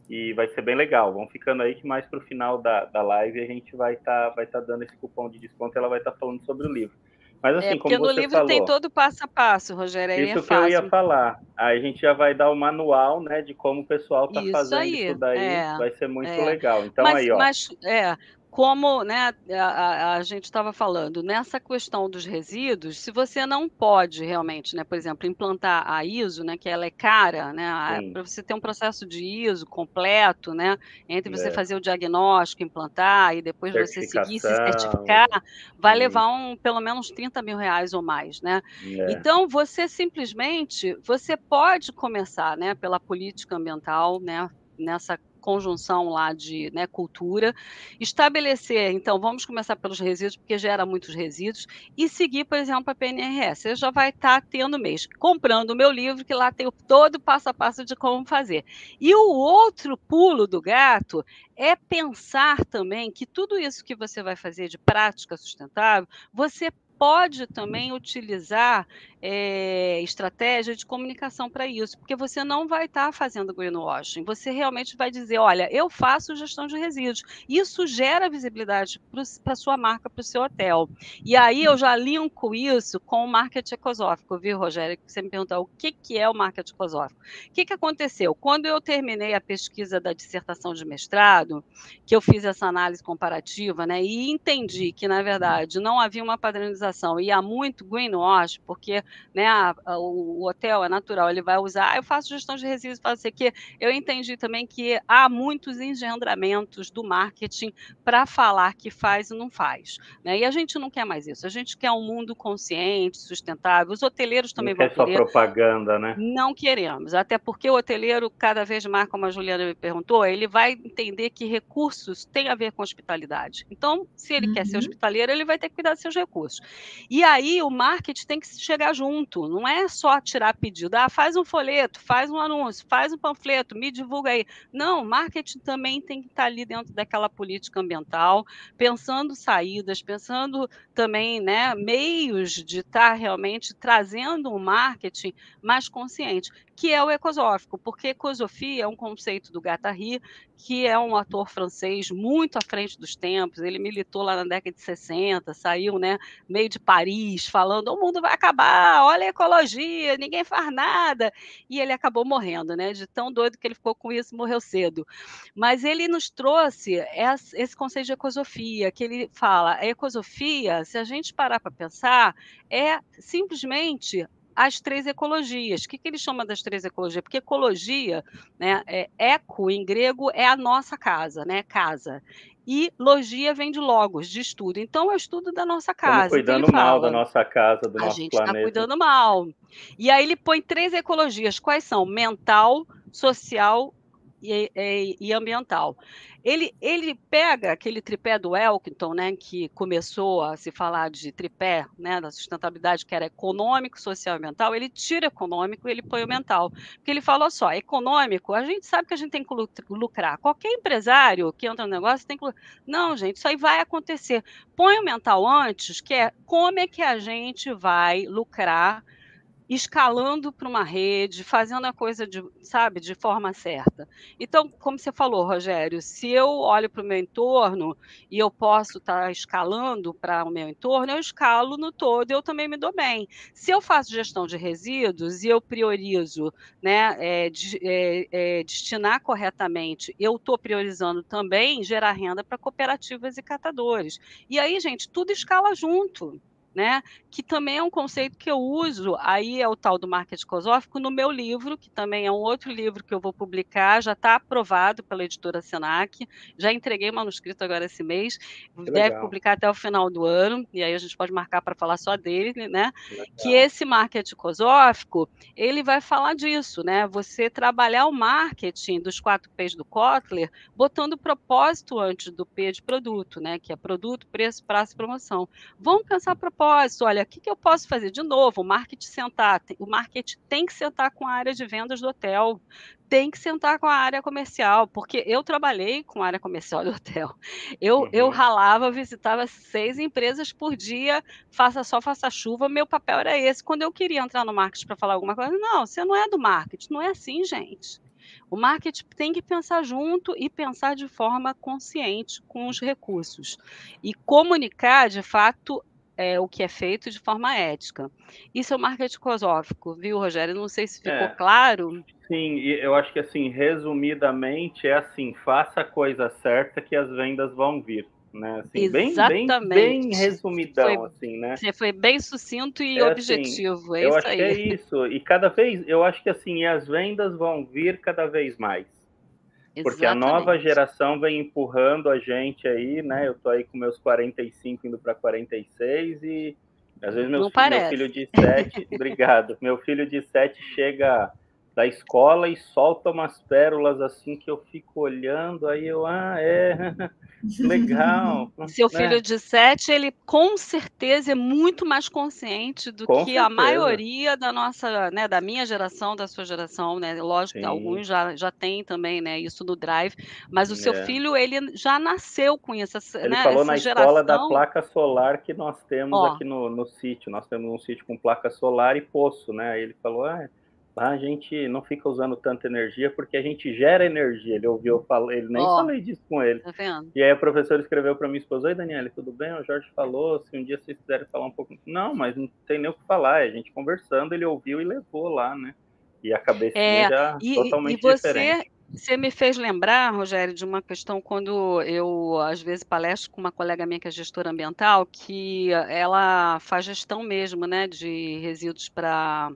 e vai ser bem legal. Vão ficando aí que mais para o final da, da live a gente vai estar tá, vai tá dando esse cupom de desconto e ela vai estar tá falando sobre o livro. Mas assim, é, porque como no livro falou, tem todo passo a passo, Rogério. Aí isso é que eu ia falar. Aí a gente já vai dar o manual, né, de como o pessoal está fazendo aí, isso daí. É, vai ser muito é. legal. Então mas, aí, ó. Mas, é, como né, a, a gente estava falando, nessa questão dos resíduos, se você não pode realmente, né, por exemplo, implantar a ISO, né, que ela é cara, né, para você ter um processo de ISO completo, né, entre você é. fazer o diagnóstico, implantar e depois você seguir se certificar, vai Sim. levar um, pelo menos 30 mil reais ou mais, né? É. Então, você simplesmente, você pode começar, né, pela política ambiental, né, nessa conjunção lá de né, cultura, estabelecer, então, vamos começar pelos resíduos, porque gera muitos resíduos, e seguir, por exemplo, a PNRS. Você já vai estar tá tendo mês, comprando o meu livro, que lá tem todo o passo a passo de como fazer. E o outro pulo do gato é pensar também que tudo isso que você vai fazer de prática sustentável, você pode também utilizar é, estratégia de comunicação para isso, porque você não vai estar tá fazendo greenwashing, você realmente vai dizer, olha, eu faço gestão de resíduos. Isso gera visibilidade para sua marca, para o seu hotel. E aí eu já linko isso com o marketing ecosófico, viu, Rogério? Você me perguntou o que, que é o marketing ecosófico. O que, que aconteceu? Quando eu terminei a pesquisa da dissertação de mestrado, que eu fiz essa análise comparativa, né, e entendi que, na verdade, não havia uma padronização e há muito greenwash, porque né, a, a, o, o, hotel é natural, ele vai usar, ah, eu faço gestão de resíduos, faço que eu entendi também que há muitos engendramentos do marketing para falar que faz e não faz, né? E a gente não quer mais isso. A gente quer um mundo consciente, sustentável. Os hoteleiros também não vão quer querer. só propaganda, né? Não queremos, até porque o hoteleiro cada vez mais, como a Juliana me perguntou, ele vai entender que recursos têm a ver com hospitalidade. Então, se ele uhum. quer ser uhum. hospitaleiro, ele vai ter que cuidar dos seus recursos. E aí o marketing tem que chegar junto, não é só tirar pedido. Ah, faz um folheto, faz um anúncio, faz um panfleto, me divulga aí. Não, marketing também tem que estar ali dentro daquela política ambiental, pensando saídas, pensando também né, meios de estar realmente trazendo um marketing mais consciente que é o ecosófico, porque ecosofia é um conceito do Guattari, que é um ator francês muito à frente dos tempos, ele militou lá na década de 60, saiu né, meio de Paris, falando, o mundo vai acabar, olha a ecologia, ninguém faz nada, e ele acabou morrendo, né, de tão doido que ele ficou com isso, morreu cedo. Mas ele nos trouxe esse conceito de ecosofia, que ele fala, a ecosofia, se a gente parar para pensar, é simplesmente as três ecologias. O que, que ele chama das três ecologias? Porque ecologia, né, é, eco em grego é a nossa casa, né, casa. E logia vem de logos, de estudo. Então, é o estudo da nossa casa. Estamos cuidando mal da nossa casa, do a nosso gente planeta. está cuidando mal. E aí ele põe três ecologias. Quais são? Mental, social e, e, e, ambiental. Ele, ele pega aquele tripé do Elkington, né, que começou a se falar de tripé, né, da sustentabilidade, que era econômico, social e ambiental, ele tira econômico e ele põe o mental. Porque ele falou só, econômico, a gente sabe que a gente tem que lucrar. Qualquer empresário que entra no negócio tem que Não, gente, isso aí vai acontecer. Põe o mental antes, que é como é que a gente vai lucrar escalando para uma rede, fazendo a coisa de, sabe, de forma certa. Então, como você falou, Rogério, se eu olho para o meu entorno e eu posso estar tá escalando para o meu entorno, eu escalo no todo e eu também me dou bem. Se eu faço gestão de resíduos e eu priorizo né, é, de, é, é, destinar corretamente, eu estou priorizando também gerar renda para cooperativas e catadores. E aí, gente, tudo escala junto né? Que também é um conceito que eu uso, aí é o tal do marketing cosófico, no meu livro, que também é um outro livro que eu vou publicar, já está aprovado pela editora Senac, já entreguei o manuscrito agora esse mês, que deve legal. publicar até o final do ano, e aí a gente pode marcar para falar só dele, né? Legal. Que esse marketing cosófico, ele vai falar disso, né? Você trabalhar o marketing dos quatro P's do Kotler, botando o propósito antes do P de produto, né? Que é produto, preço, prazo e promoção. Vamos pensar propósito propósito, olha, o que, que eu posso fazer? De novo, o marketing sentar, o marketing tem que sentar com a área de vendas do hotel, tem que sentar com a área comercial, porque eu trabalhei com a área comercial do hotel. Eu, uhum. eu ralava, visitava seis empresas por dia, faça sol, faça chuva, meu papel era esse. Quando eu queria entrar no marketing para falar alguma coisa, não, você não é do marketing, não é assim, gente. O marketing tem que pensar junto e pensar de forma consciente com os recursos. E comunicar, de fato, é, o que é feito de forma ética. Isso é o marketing cosófico, viu, Rogério? Não sei se ficou é, claro. Sim, eu acho que assim, resumidamente, é assim, faça a coisa certa que as vendas vão vir. Né? Assim, Exatamente. Bem, bem, bem resumidão, foi, assim, né? Você foi bem sucinto e é, assim, objetivo, assim, é eu isso acho aí. Que é isso, e cada vez, eu acho que assim, as vendas vão vir cada vez mais. Porque Exatamente. a nova geração vem empurrando a gente aí, né? Eu tô aí com meus 45 indo para 46 e às vezes meu, filho, meu filho de 7, obrigado. Meu filho de 7 chega da escola e solta umas pérolas assim que eu fico olhando, aí eu, ah, é, legal. Seu né? filho de sete, ele com certeza é muito mais consciente do com que certeza. a maioria da nossa, né, da minha geração, da sua geração, né? Lógico Sim. que alguns já, já têm também, né, isso no drive, mas o seu é. filho, ele já nasceu com isso, ele né, falou na geração... escola da placa solar que nós temos Ó. aqui no, no sítio, nós temos um sítio com placa solar e poço, né? Aí ele falou, ah, a gente não fica usando tanta energia porque a gente gera energia. Ele ouviu, eu ele nem oh, falei disso com ele. Tá e aí a professora escreveu para minha esposa: Oi, Daniela, tudo bem? O Jorge falou. Se um dia vocês quiserem falar um pouco. Não, mas não tem nem o que falar. É a gente conversando, ele ouviu e levou lá, né? E a cabeça é, já e, totalmente e você, diferente Você me fez lembrar, Rogério, de uma questão quando eu, às vezes, palestro com uma colega minha que é gestora ambiental, que ela faz gestão mesmo, né, de resíduos para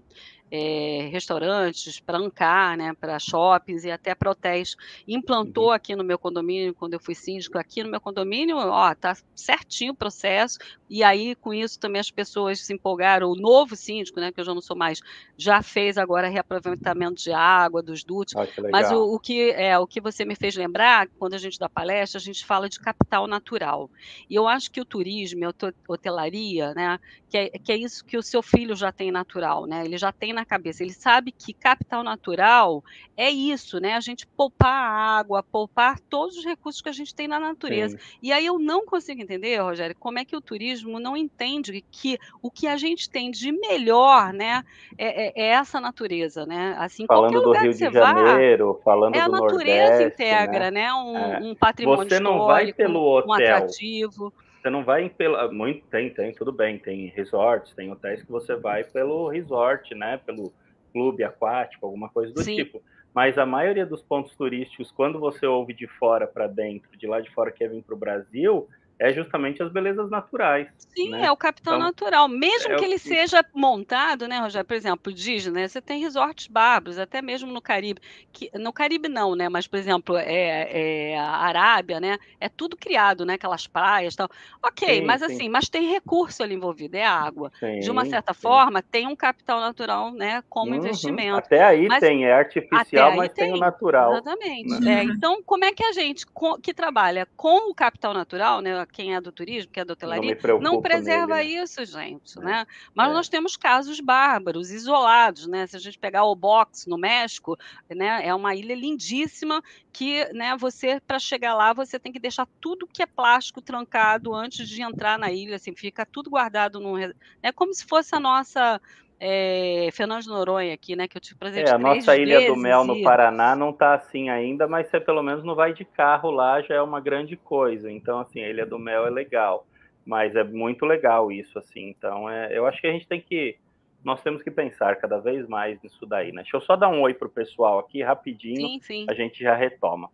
é, restaurantes, para Ancar, né, para shoppings e até para hotéis. Implantou uhum. aqui no meu condomínio, quando eu fui síndico, aqui no meu condomínio, ó, tá certinho o processo, e aí com isso também as pessoas se empolgaram. O novo síndico, né, que eu já não sou mais, já fez agora reaproveitamento de água, dos dutos. Ah, mas o, o, que é o que você me fez lembrar, quando a gente dá palestra, a gente fala de capital natural. E eu acho que o turismo, a hotelaria, né, que é, que é isso que o seu filho já tem natural, né? Ele já tem na cabeça. Ele sabe que capital natural é isso, né? A gente poupar a água, poupar todos os recursos que a gente tem na natureza. Sim. E aí eu não consigo entender, Rogério, como é que o turismo não entende que o que a gente tem de melhor, né, é, é, é essa natureza, né? Assim, falando do Rio de Janeiro, vá, falando é do Nordeste, a natureza integra, né? né? Um, é. um patrimônio Você não vai pelo hotel. um atrativo. Você não vai pela. Muito, tem, tem, tudo bem. Tem resorts, tem hotéis que você vai pelo resort, né? Pelo clube aquático, alguma coisa do Sim. tipo. Mas a maioria dos pontos turísticos, quando você ouve de fora para dentro, de lá de fora quer vir para o Brasil, é justamente as belezas naturais. Sim, né? é o capital então, natural. Mesmo é que ele seja montado, né, Rogério? Por exemplo, Disney, né? você tem resorts bárbaros, até mesmo no Caribe. Que, no Caribe não, né? Mas, por exemplo, é, é a Arábia, né? É tudo criado, né? Aquelas praias tal. Ok, sim, mas sim. assim, mas tem recurso ali envolvido, é água. Sim, De uma certa forma, tem um capital natural, né? Como uhum. investimento. Até aí mas, tem, é artificial, mas tem, tem, o natural. Exatamente. Né? É, então, como é que a gente que trabalha com o capital natural, né? Quem é do turismo, que é da hotelaria, não, não preserva nele, isso, gente, é. né? Mas é. nós temos casos bárbaros, isolados, né? Se a gente pegar o Box no México, né, é uma ilha lindíssima que, né, você para chegar lá, você tem que deixar tudo que é plástico trancado antes de entrar na ilha, assim, fica tudo guardado num, é como se fosse a nossa é, Fernando de Noronha aqui, né? Que eu tive prazer é, a nossa Ilha do Mel no Paraná não está assim ainda, mas você pelo menos não vai de carro lá, já é uma grande coisa. Então, assim, a Ilha do Mel é legal, mas é muito legal isso, assim. Então, é, eu acho que a gente tem que, nós temos que pensar cada vez mais nisso daí, né? Deixa eu só dar um oi pro pessoal aqui rapidinho, sim, sim. a gente já retoma.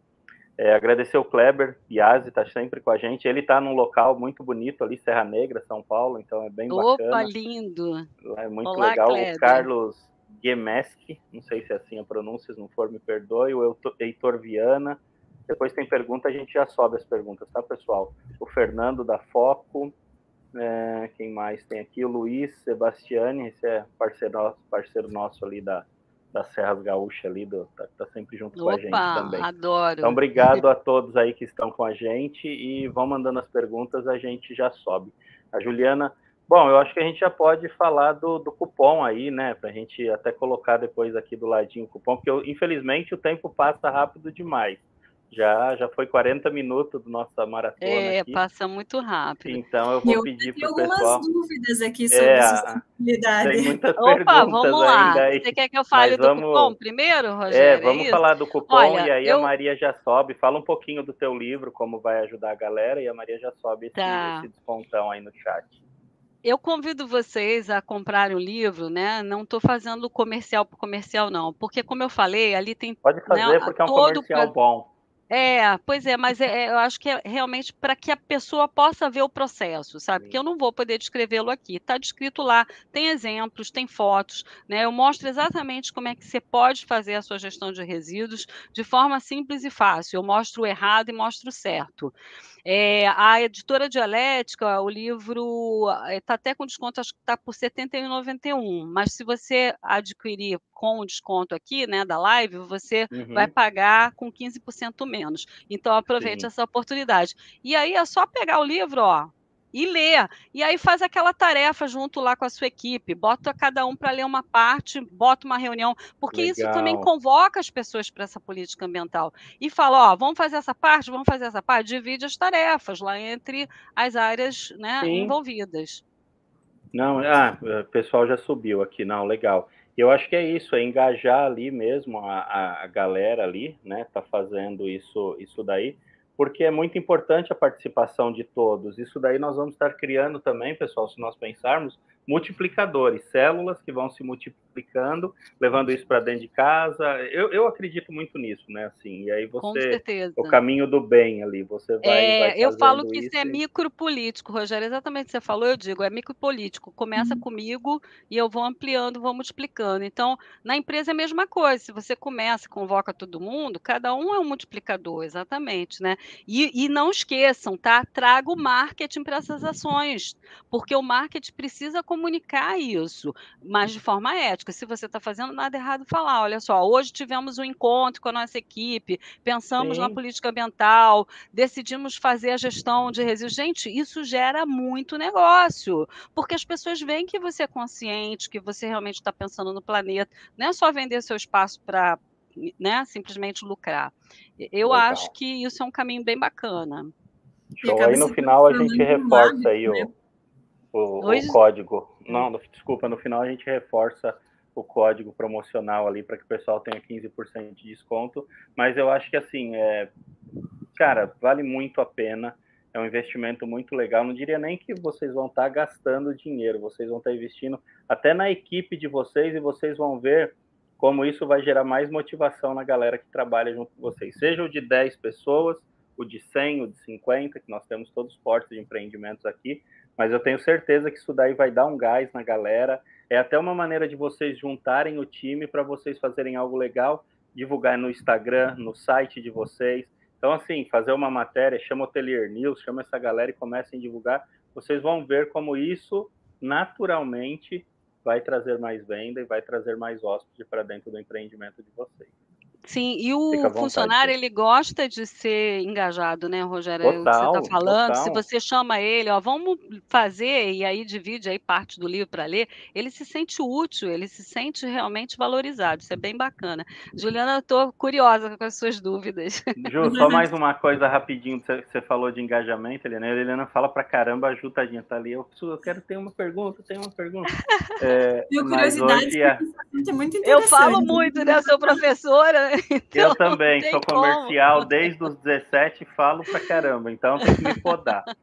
É, agradecer o Kleber Biasi, está sempre com a gente. Ele está num local muito bonito ali, Serra Negra, São Paulo, então é bem Opa, bacana. Opa, lindo! É muito Olá, legal. Kleber. O Carlos Gemeski, não sei se é assim a pronúncia, se não for, me perdoe. O Heitor Viana. Depois tem pergunta, a gente já sobe as perguntas, tá, pessoal? O Fernando da Foco. É, quem mais tem aqui? O Luiz Sebastiani, esse é parceiro, parceiro nosso ali da, das Serras Gaúchas ali, do, tá, tá sempre junto Opa, com a gente também. adoro. Então, obrigado a todos aí que estão com a gente e vão mandando as perguntas, a gente já sobe. A Juliana, bom, eu acho que a gente já pode falar do, do cupom aí, né, para a gente até colocar depois aqui do ladinho o cupom, porque eu, infelizmente o tempo passa rápido demais. Já, já foi 40 minutos da nossa maratona. É, aqui. passa muito rápido. Então eu vou eu pedir para o pessoal. Algumas dúvidas aqui sobre é, sustentabilidade. Tem muitas Opa, perguntas vamos lá. ainda aí. Você quer que eu fale Mas do vamos... cupom primeiro, Rogério? É, vamos é falar do cupom Olha, e aí eu... a Maria já sobe. Fala um pouquinho do teu livro, como vai ajudar a galera, e a Maria já sobe esse, tá. esse descontão aí no chat eu convido vocês a comprarem o livro, né? Não estou fazendo comercial por comercial, não, porque como eu falei, ali tem. Pode fazer, né, porque é um comercial bom. É, pois é, mas é, é, eu acho que é realmente para que a pessoa possa ver o processo, sabe? Porque eu não vou poder descrevê-lo aqui. Está descrito lá, tem exemplos, tem fotos, né? Eu mostro exatamente como é que você pode fazer a sua gestão de resíduos de forma simples e fácil. Eu mostro o errado e mostro o certo. É, a editora Dialética, o livro está até com desconto, acho que está por R$ 71,91. Mas se você adquirir com o desconto aqui, né, da live, você uhum. vai pagar com 15% menos. Então aproveite Sim. essa oportunidade. E aí é só pegar o livro, ó, e ler. E aí faz aquela tarefa junto lá com a sua equipe, bota cada um para ler uma parte, bota uma reunião, porque Legal. isso também convoca as pessoas para essa política ambiental. E fala, ó, vamos fazer essa parte, vamos fazer essa parte, divide as tarefas lá entre as áreas né, envolvidas. Não, ah, o pessoal já subiu aqui, não, legal. Eu acho que é isso, é engajar ali mesmo a, a galera ali, né? Tá fazendo isso, isso daí porque é muito importante a participação de todos. Isso daí nós vamos estar criando também, pessoal, se nós pensarmos, multiplicadores, células que vão se aplicando, levando isso para dentro de casa. Eu, eu acredito muito nisso, né? Assim, e aí você, Com certeza. o caminho do bem ali, você vai. É, vai eu falo que isso é micropolítico, Rogério. Exatamente o que você falou, eu digo, é micropolítico. Começa Uhum. comigo e eu vou ampliando, vou multiplicando. Então, na empresa é a mesma coisa. Se você começa, convoca todo mundo, cada um é um multiplicador, exatamente, né? E, e não esqueçam, tá? Traga o marketing para essas ações, porque o marketing precisa comunicar isso, mas de forma ética. Se você está fazendo nada errado, falar, olha só, hoje tivemos um encontro com a nossa equipe, pensamos na Sim. política ambiental, decidimos fazer a gestão de resíduos. Gente, isso gera muito negócio, porque as pessoas veem que você é consciente, que você realmente está pensando no planeta. Não é só vender seu espaço para né, simplesmente lucrar. Eu Legal. acho que isso é um caminho bem bacana. Show. Aí no final a gente reforça aí né? o, o, o código. Não, no- desculpa, no final a gente reforça o código promocional ali para que o pessoal tenha 15% de desconto. Mas eu acho que assim, é, cara, vale muito a pena. É um investimento muito legal. Não diria nem que vocês vão estar gastando dinheiro, vocês vão estar investindo até na equipe de vocês e vocês vão ver como isso vai gerar mais motivação na galera que trabalha junto com vocês. Seja o de 10 pessoas, o de 100, o de 50, que nós temos todos os portos de empreendimentos aqui, mas eu tenho certeza que isso daí vai dar um gás na galera. É até uma maneira de vocês juntarem o time para vocês fazerem algo legal, divulgar no Instagram, no site de vocês. Então, assim, fazer uma matéria, chama o Hotelier News, chama essa galera e comecem a divulgar. Vocês vão ver como isso, naturalmente, vai trazer mais venda e vai trazer mais hóspede para dentro do empreendimento de vocês. Sim, e o funcionário, ele gosta de ser engajado, né, Rogério? É o que você Total, está falando. Se total. você chama ele, ó, vamos fazer, e aí divide aí parte do livro para ler, ele se sente útil, ele se sente realmente valorizado. Isso é bem bacana. Juliana, eu estou curiosa com as suas dúvidas. Ju, só mais uma coisa rapidinho, você você falou de engajamento, Helena. A Helena fala pra caramba, a Ju, tadinha, tá ali. Eu, eu quero ter uma pergunta, tem uma pergunta. É, Tenho mas curiosidade, hoje é- é muito Eu interessante. falo muito, né? Eu sou professora. Então eu também sou como. comercial desde os 17 e falo pra caramba, então tem que me podar.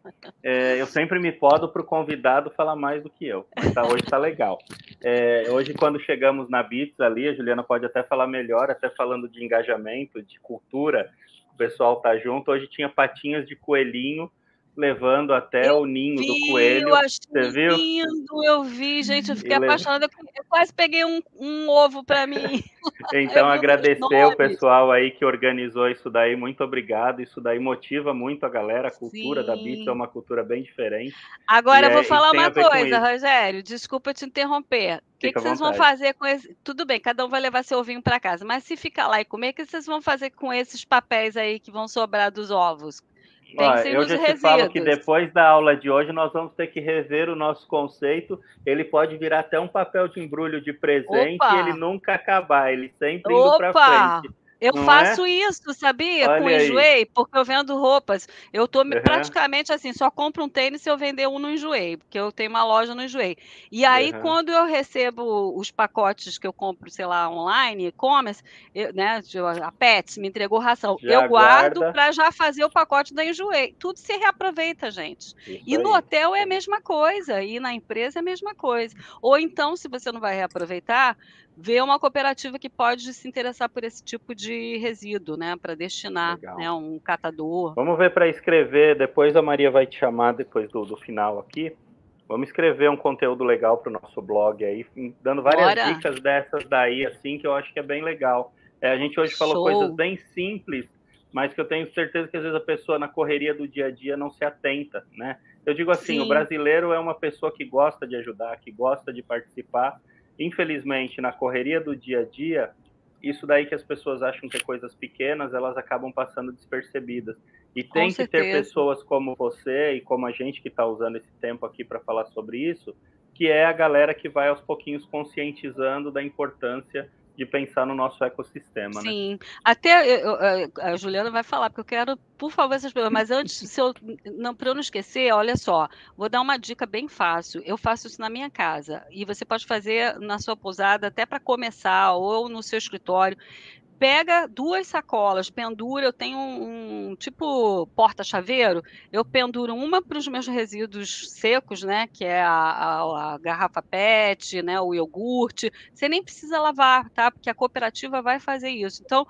É, eu sempre me podo pro convidado falar mais do que eu, mas tá- hoje tá legal. É, hoje, quando chegamos na Bits ali, a Juliana pode até falar melhor, até falando de engajamento, de cultura, o pessoal tá junto. Hoje tinha patinhas de coelhinho levando até Eu o ninho vi, do coelho. eu achei Você viu? lindo, eu vi, gente, eu fiquei E apaixonada. Eu quase peguei um, um ovo para mim. Então, agradecer o pessoal aí que organizou isso daí, muito obrigado. Isso daí motiva muito a galera. A cultura da Bits Sim. é uma cultura bem diferente. Agora E eu vou é- falar uma coisa. Rogério, desculpa te interromper. O que, que vocês vão fazer com esse. Tudo bem, cada um vai levar seu ovinho para casa, mas se ficar lá e comer, o que vocês vão fazer com esses papéis aí que vão sobrar dos ovos? Olha, Pensem eu já te falo que resíduos. depois da aula de hoje nós vamos ter que rever o nosso conceito. Ele pode virar até um papel de embrulho de presente Opa! e ele nunca acabar, ele sempre indo para Opa! frente. Eu Não faço isso, sabia? Olha com aí. enjoei, porque eu vendo roupas. Eu tô Uhum. praticamente assim, só compro um tênis se eu vender um no enjoei, porque eu tenho uma loja no enjoei. E aí, Uhum. quando eu recebo os pacotes que eu compro, sei lá, online, e-commerce, né? A Pets me entregou ração. Já eu guardo para já fazer o pacote da enjoei. Tudo se reaproveita, gente. Isso E no aí. hotel é a mesma coisa, e na empresa é a mesma coisa. Ou então, se você não vai reaproveitar, vê uma cooperativa que pode se interessar por esse tipo de resíduo, né, para destinar, Legal. né, um catador. Vamos ver para escrever, depois a Maria vai te chamar depois do, do final aqui. Vamos escrever um conteúdo legal para o nosso blog aí, dando várias Bora. dicas dessas daí, assim, que eu acho que é bem legal. É, a gente hoje falou Show. coisas bem simples, mas que eu tenho certeza que às vezes a pessoa na correria do dia a dia não se atenta, né? Eu digo assim, Sim. o brasileiro é uma pessoa que gosta de ajudar, que gosta de participar. Infelizmente, na correria do dia a dia, isso daí que as pessoas acham que é coisas pequenas, elas acabam passando despercebidas. E tem que ter pessoas como você e como a gente que está usando esse tempo aqui para falar sobre isso, que é a galera que vai aos pouquinhos conscientizando da importância de pensar no nosso ecossistema, né? Sim, até eu- eu- a Juliana vai falar, porque eu quero, por favor, essas perguntas. Mas antes, se eu, não, para eu não esquecer, olha só, vou dar uma dica bem fácil. Eu faço isso na minha casa e você pode fazer na sua pousada até para começar ou no seu escritório. Pega duas sacolas, pendura, eu tenho um, um tipo porta-chaveiro, eu penduro uma para os meus resíduos secos, né, que é a, a, a, garrafa PET, né, o iogurte, você nem precisa lavar, tá, porque a cooperativa vai fazer isso. Então,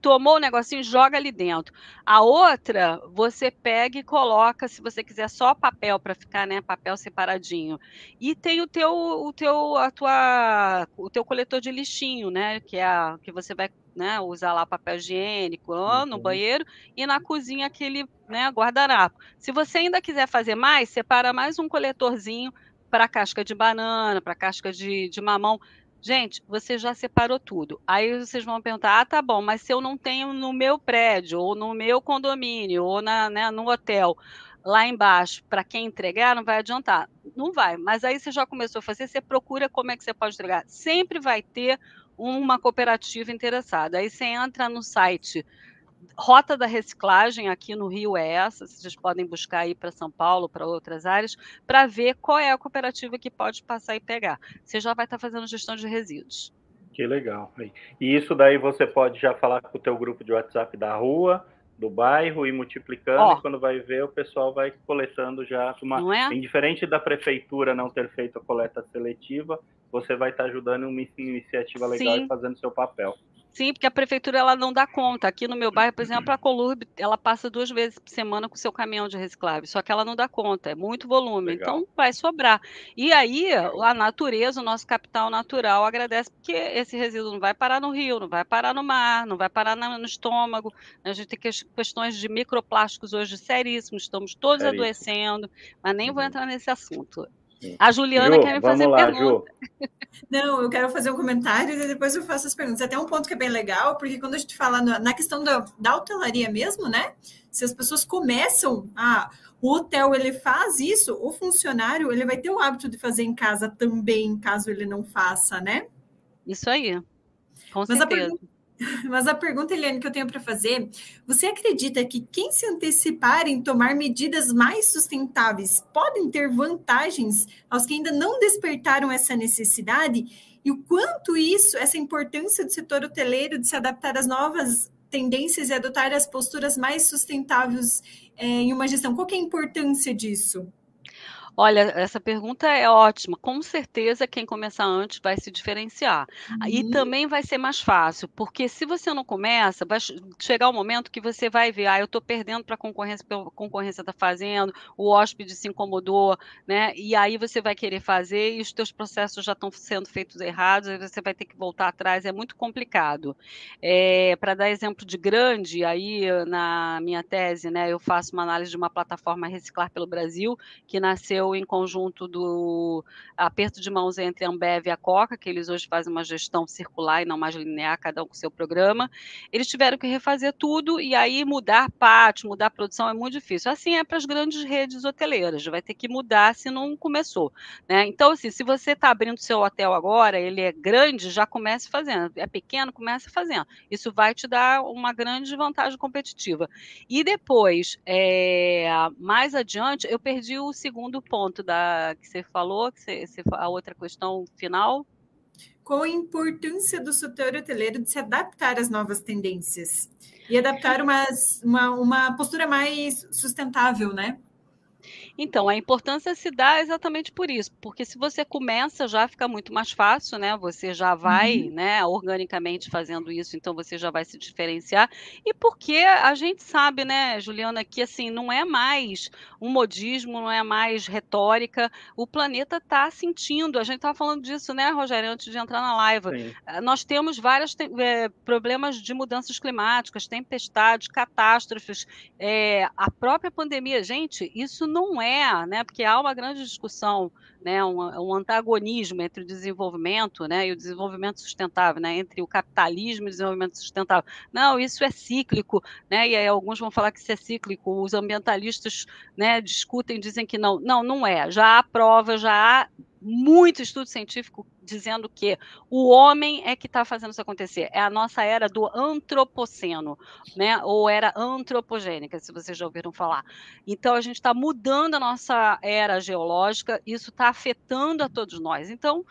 tomou o negocinho, joga ali dentro. A outra, você pega e coloca, se você quiser só papel para ficar, né, papel separadinho. E tem o teu o teu a tua o teu coletor de lixinho, né, que é a, que você vai, né, usar lá papel higiênico lá no uhum. banheiro e na cozinha aquele, né, guardanapo. Se você ainda quiser fazer mais, separa mais um coletorzinho para casca de banana, para casca de, de mamão. Gente, você já separou tudo. Aí vocês vão perguntar: ah, tá bom, mas se eu não tenho no meu prédio, ou no meu condomínio, ou na, né, no hotel, lá embaixo, para quem entregar, não vai adiantar. Não vai. Mas aí você já começou a fazer, você procura como é que você pode entregar. Sempre vai ter uma cooperativa interessada. Aí você entra no site rota da reciclagem aqui no Rio é essa, vocês podem buscar aí para São Paulo, para outras áreas, para ver qual é a cooperativa que pode passar e pegar. Você já vai estar tá fazendo gestão de resíduos. Que legal. E isso daí você pode já falar com o teu grupo de WhatsApp da rua, do bairro e multiplicando, oh. e quando vai ver, o pessoal vai coletando já uma. Não é? Indiferente da prefeitura não ter feito a coleta seletiva, você vai estar tá ajudando uma iniciativa legal Sim. e fazendo seu papel. Sim, porque a prefeitura ela não dá conta. Aqui no meu bairro, por exemplo, a Colurb, ela passa duas vezes por semana com o seu caminhão de reciclável, só que ela não dá conta, é muito volume, Legal. então vai sobrar. E aí a natureza, o nosso capital natural agradece porque esse resíduo não vai parar no rio, não vai parar no mar, não vai parar no estômago. A gente tem questões de microplásticos hoje seríssimos, estamos todos Seríssimo. adoecendo, mas nem uhum. vou entrar nesse assunto. A Juliana Ju, quer me fazer lá, pergunta. Ju. Não, eu quero fazer um comentário e depois eu faço as perguntas. Até um ponto que é bem legal, porque quando a gente fala na questão da, da hotelaria mesmo, né? Se as pessoas começam a. O hotel ele faz isso, o funcionário ele vai ter o hábito de fazer em casa também, caso ele não faça, né? Isso aí. Com Mas certeza. A pergunta, mas a pergunta, Eliane, que eu tenho para fazer: você acredita que quem se antecipar em tomar medidas mais sustentáveis podem ter vantagens aos que ainda não despertaram essa necessidade? E o quanto isso, essa importância do setor hoteleiro de se adaptar às novas tendências e adotar as posturas mais sustentáveis é, em uma gestão? Qual é a importância disso? Olha, essa pergunta é ótima. Com certeza, quem começar antes vai se diferenciar. Uhum. E também vai ser mais fácil, porque se você não começa, vai chegar o um momento que você vai ver, ah, eu estou perdendo para a concorrência, a concorrência está fazendo, o hóspede se incomodou, né? E aí você vai querer fazer e os teus processos já estão sendo feitos errados, aí você vai ter que voltar atrás, é muito complicado. É, para dar exemplo de grande, aí na minha tese, né, eu faço uma análise de uma plataforma Reciclar pelo Brasil, que nasceu nasceu em conjunto do aperto de mãos entre a Ambev e a Coca, que eles hoje fazem uma gestão circular e não mais linear, cada um com seu programa. Eles tiveram que refazer tudo e aí mudar pátio, mudar produção é muito difícil. Assim é para as grandes redes hoteleiras, vai ter que mudar se não começou. Né? Então, assim, se você está abrindo seu hotel agora, ele é grande, já comece fazendo. É pequeno, comece fazendo. Isso vai te dar uma grande vantagem competitiva. E depois, é, mais adiante, eu perdi o segundo ponto da que você falou, que você, você, a outra questão final? Qual a importância do setor hoteleiro de se adaptar às novas tendências e adaptar uma, uma, uma postura mais sustentável, né? Então, a importância se dá exatamente por isso, porque se você começa já fica muito mais fácil, né? Você já vai, uhum. né, organicamente fazendo isso, então você já vai se diferenciar. E porque a gente sabe, né, Juliana, que assim, não é mais um modismo, não é mais retórica. O planeta está sentindo, a gente estava falando disso, né, Rogério, antes de entrar na live. Sim. Eh, nós temos vários é, problemas de mudanças climáticas, tempestades, catástrofes, é, a própria pandemia. Gente, isso não é, né? Porque há uma grande discussão, né? Um, um, antagonismo entre o desenvolvimento, né? E o desenvolvimento sustentável, né? Entre o capitalismo e o desenvolvimento sustentável. Não, isso é cíclico, né? E alguns vão falar que isso é cíclico. Os ambientalistas, né? Discutem, dizem que não. Não, não é. Já há prova, já há muito estudo científico dizendo que o homem é que está fazendo isso acontecer. É a nossa era do antropoceno, né? Ou era antropogênica, se vocês já ouviram falar. Então a gente está mudando a nossa era geológica, isso está afetando a todos nós. Então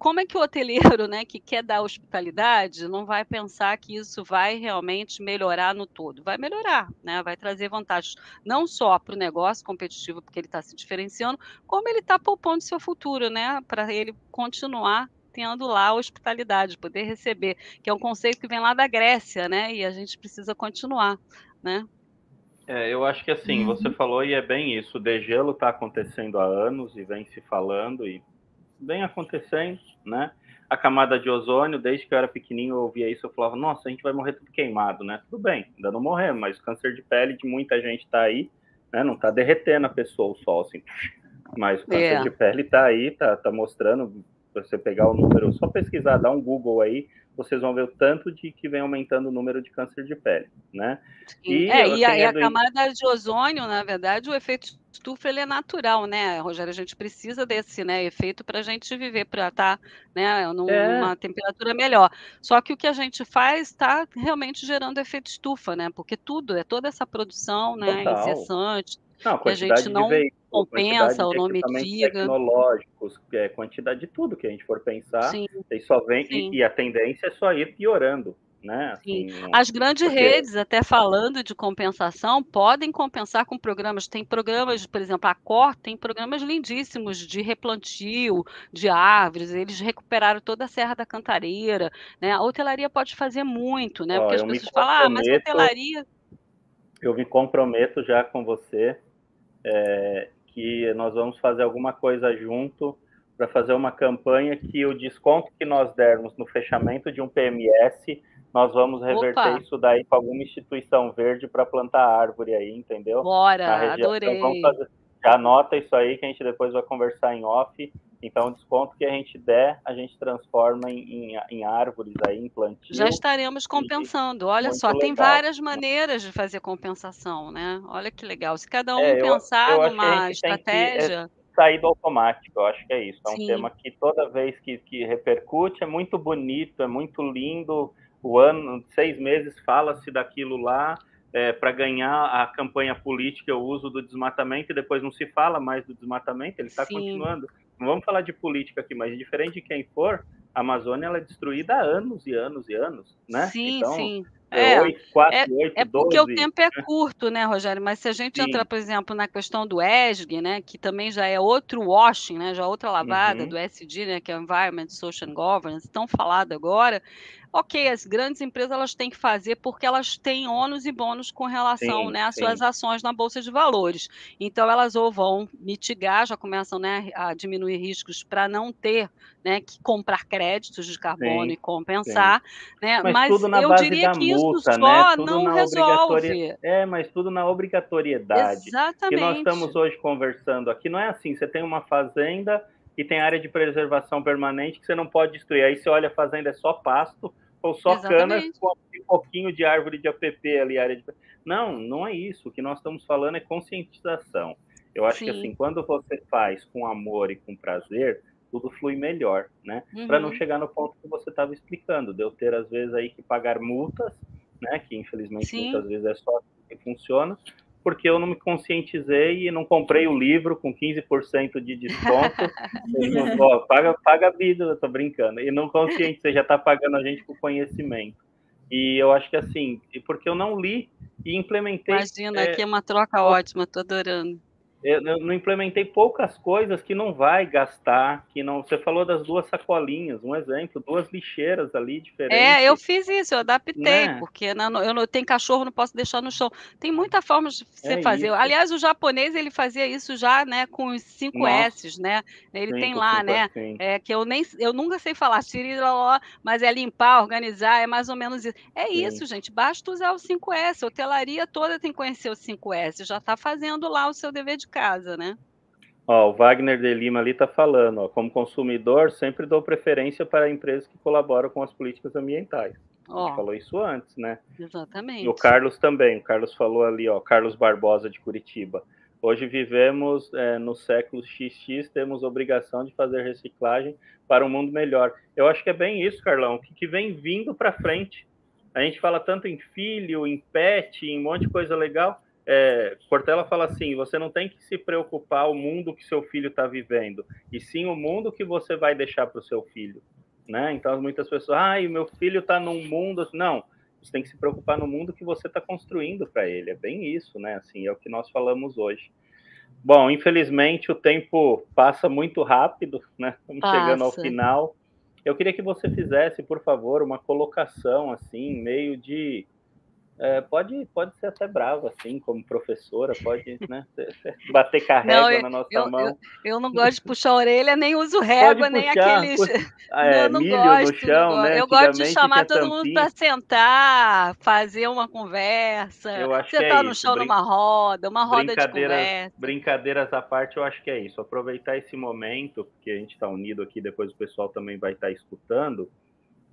como é que o hoteleiro, né, que quer dar hospitalidade, não vai pensar que isso vai realmente melhorar no todo? Vai melhorar, né? Vai trazer vantagens não só para o negócio competitivo, porque ele está se diferenciando, como ele está poupando seu futuro, né? Para ele continuar tendo lá a hospitalidade, poder receber, que é um conceito que vem lá da Grécia, né? E a gente precisa continuar, né? É, eu acho que assim, uhum. você falou e é bem isso, o degelo está acontecendo há anos e vem se falando e vem acontecendo, né? A camada de ozônio, desde que eu era pequenininho, eu ouvia isso, eu falava, nossa, a gente vai morrer tudo queimado, né? Tudo bem, ainda não morremos, mas o câncer de pele de muita gente está aí, né? Não está derretendo a pessoa o sol, assim, mas o câncer é. de pele está aí, tá, tá mostrando, você pegar o número, só pesquisar, dar um Google aí, vocês vão ver o tanto de que vem aumentando o número de câncer de pele, né? E, é, e, a, e a camada de ozônio, na verdade, o efeito estufa ele é natural, né, Rogério? A gente precisa desse né, efeito para a gente viver, para estar tá, né, é. numa temperatura melhor. Só que o que a gente faz está realmente gerando efeito estufa, né? Porque tudo, é toda essa produção né, incessante, não, que a gente não compensa ou não mitiga. tecnológicos, é, quantidade de tudo que a gente for pensar, sim, e só vem e, e, a tendência é só ir piorando. Né? Assim, As grandes porque... redes, até falando de compensação, podem compensar com programas. Tem programas, por exemplo, a Cor tem programas lindíssimos de replantio de árvores. Eles recuperaram toda a Serra da Cantareira. Né? A hotelaria pode fazer muito, né? Ó, porque as pessoas falam, ah, mas a hotelaria. Eu me comprometo já com você é, que nós vamos fazer alguma coisa junto para fazer uma campanha que o desconto que nós dermos no fechamento de um PMS, nós vamos reverter Opa. isso daí para alguma instituição verde para plantar árvore aí, entendeu? Bora, adorei. Então, fazer, já anota isso aí que a gente depois vai conversar em off. Então, o desconto que a gente der, a gente transforma em, em, em árvores aí, em plantio. Já estaremos compensando. Olha só, legal. tem várias maneiras de fazer compensação, né? Olha que legal. Se cada um é, pensar eu, eu numa estratégia. É, sair do automático, eu acho que é isso. É um Sim. tema que toda vez que, que repercute é muito bonito, é muito lindo. O ano, seis meses, fala-se daquilo lá. É, para ganhar a campanha política, o uso do desmatamento, e depois não se fala mais do desmatamento, ele está continuando não vamos falar de política aqui, mas diferente de quem for, a Amazônia ela é destruída há anos e anos e anos, né? Sim, então, sim. É, é, 8, 4, é, 8, é porque 12, o tempo é curto, né, Rogério? Mas se a gente Sim. entrar, por exemplo, na questão do ESG, né, que também já é outro washing, né, já é outra lavada uhum. do SD, né, que é Environment, Social and Governance, tão falado agora, ok, as grandes empresas elas têm que fazer porque elas têm ônus e bônus com relação sim, né, às sim. suas ações na Bolsa de Valores. Então, elas ou vão mitigar, já começam né, a diminuir riscos para não ter né, que comprar créditos de carbono sim, e compensar. Né? Mas, mas eu diria que multa, isso só né? não resolve. É, mas tudo na obrigatoriedade. Exatamente. Que nós estamos hoje conversando aqui. Não é assim, você tem uma fazenda e tem área de preservação permanente que você não pode destruir. Aí você olha a fazenda, é só pasto ou só Exatamente. cana com um pouquinho de árvore de APP ali, área de... Não, não é isso. O que nós estamos falando é conscientização. Eu acho Sim. que assim, quando você faz com amor e com prazer, tudo flui melhor, né? Uhum. Para não chegar no ponto que você estava explicando, de eu ter às vezes aí que pagar multas, né? Que infelizmente Sim. muitas vezes é só assim que funciona, porque eu não me conscientizei e não comprei o livro com 15% de desconto. não, ó, paga, paga a vida, eu tô brincando. E não conscientizei, já está pagando a gente com conhecimento. E eu acho que assim, porque eu não li e implementei. Imagina, é, aqui é uma troca ótima, tô adorando eu não implementei poucas coisas que não vai gastar, que não. Você falou das duas sacolinhas, um exemplo, duas lixeiras ali diferentes. É, eu fiz isso, eu adaptei, né? porque não, eu não tenho cachorro, não posso deixar no chão. Tem muita forma de você é fazer. Isso. Aliás, o japonês ele fazia isso já, né, com os cinco S, né? Ele cinco, tem lá, né? Assim. É, que eu nem eu nunca sei falar, mas é limpar, organizar, é mais ou menos isso. É Sim. isso, gente. Basta usar o 5S. A hotelaria toda tem que conhecer o 5S. Já está fazendo lá o seu dever de casa, né? Ó, o Wagner de Lima ali está falando, ó, como consumidor, sempre dou preferência para empresas que colaboram com as políticas ambientais. Ó, a gente falou isso antes, né? Exatamente. E o Carlos também, o Carlos falou ali, ó, Carlos Barbosa de Curitiba. Hoje vivemos é, no século XX, temos obrigação de fazer reciclagem para um mundo melhor. Eu acho que é bem isso, Carlão, que, que vem vindo para frente. A gente fala tanto em filho, em pet, em um monte de coisa legal é, Cortella fala assim: você não tem que se preocupar o mundo que seu filho está vivendo, e sim o mundo que você vai deixar para o seu filho. Né? Então, muitas pessoas, ah, o meu filho está num mundo. Não, você tem que se preocupar no mundo que você está construindo para ele. É bem isso, né? Assim, é o que nós falamos hoje. Bom, infelizmente o tempo passa muito rápido, né? Estamos passa. chegando ao final. Eu queria que você fizesse, por favor, uma colocação assim, meio de é, pode, pode ser até brava, assim, como professora, pode né, bater carrega na nossa eu, mão. Eu, eu, não gosto de puxar a orelha, nem uso régua, nem aqueles. É, não, não milho gosto, no chão, né? Eu gosto de chamar todo mundo para sentar, fazer uma conversa, sentar que é no chão Brin... numa roda, uma roda de conversa. Brincadeiras à parte, eu acho que é isso. Aproveitar esse momento, que a gente está unido aqui, depois o pessoal também vai estar tá escutando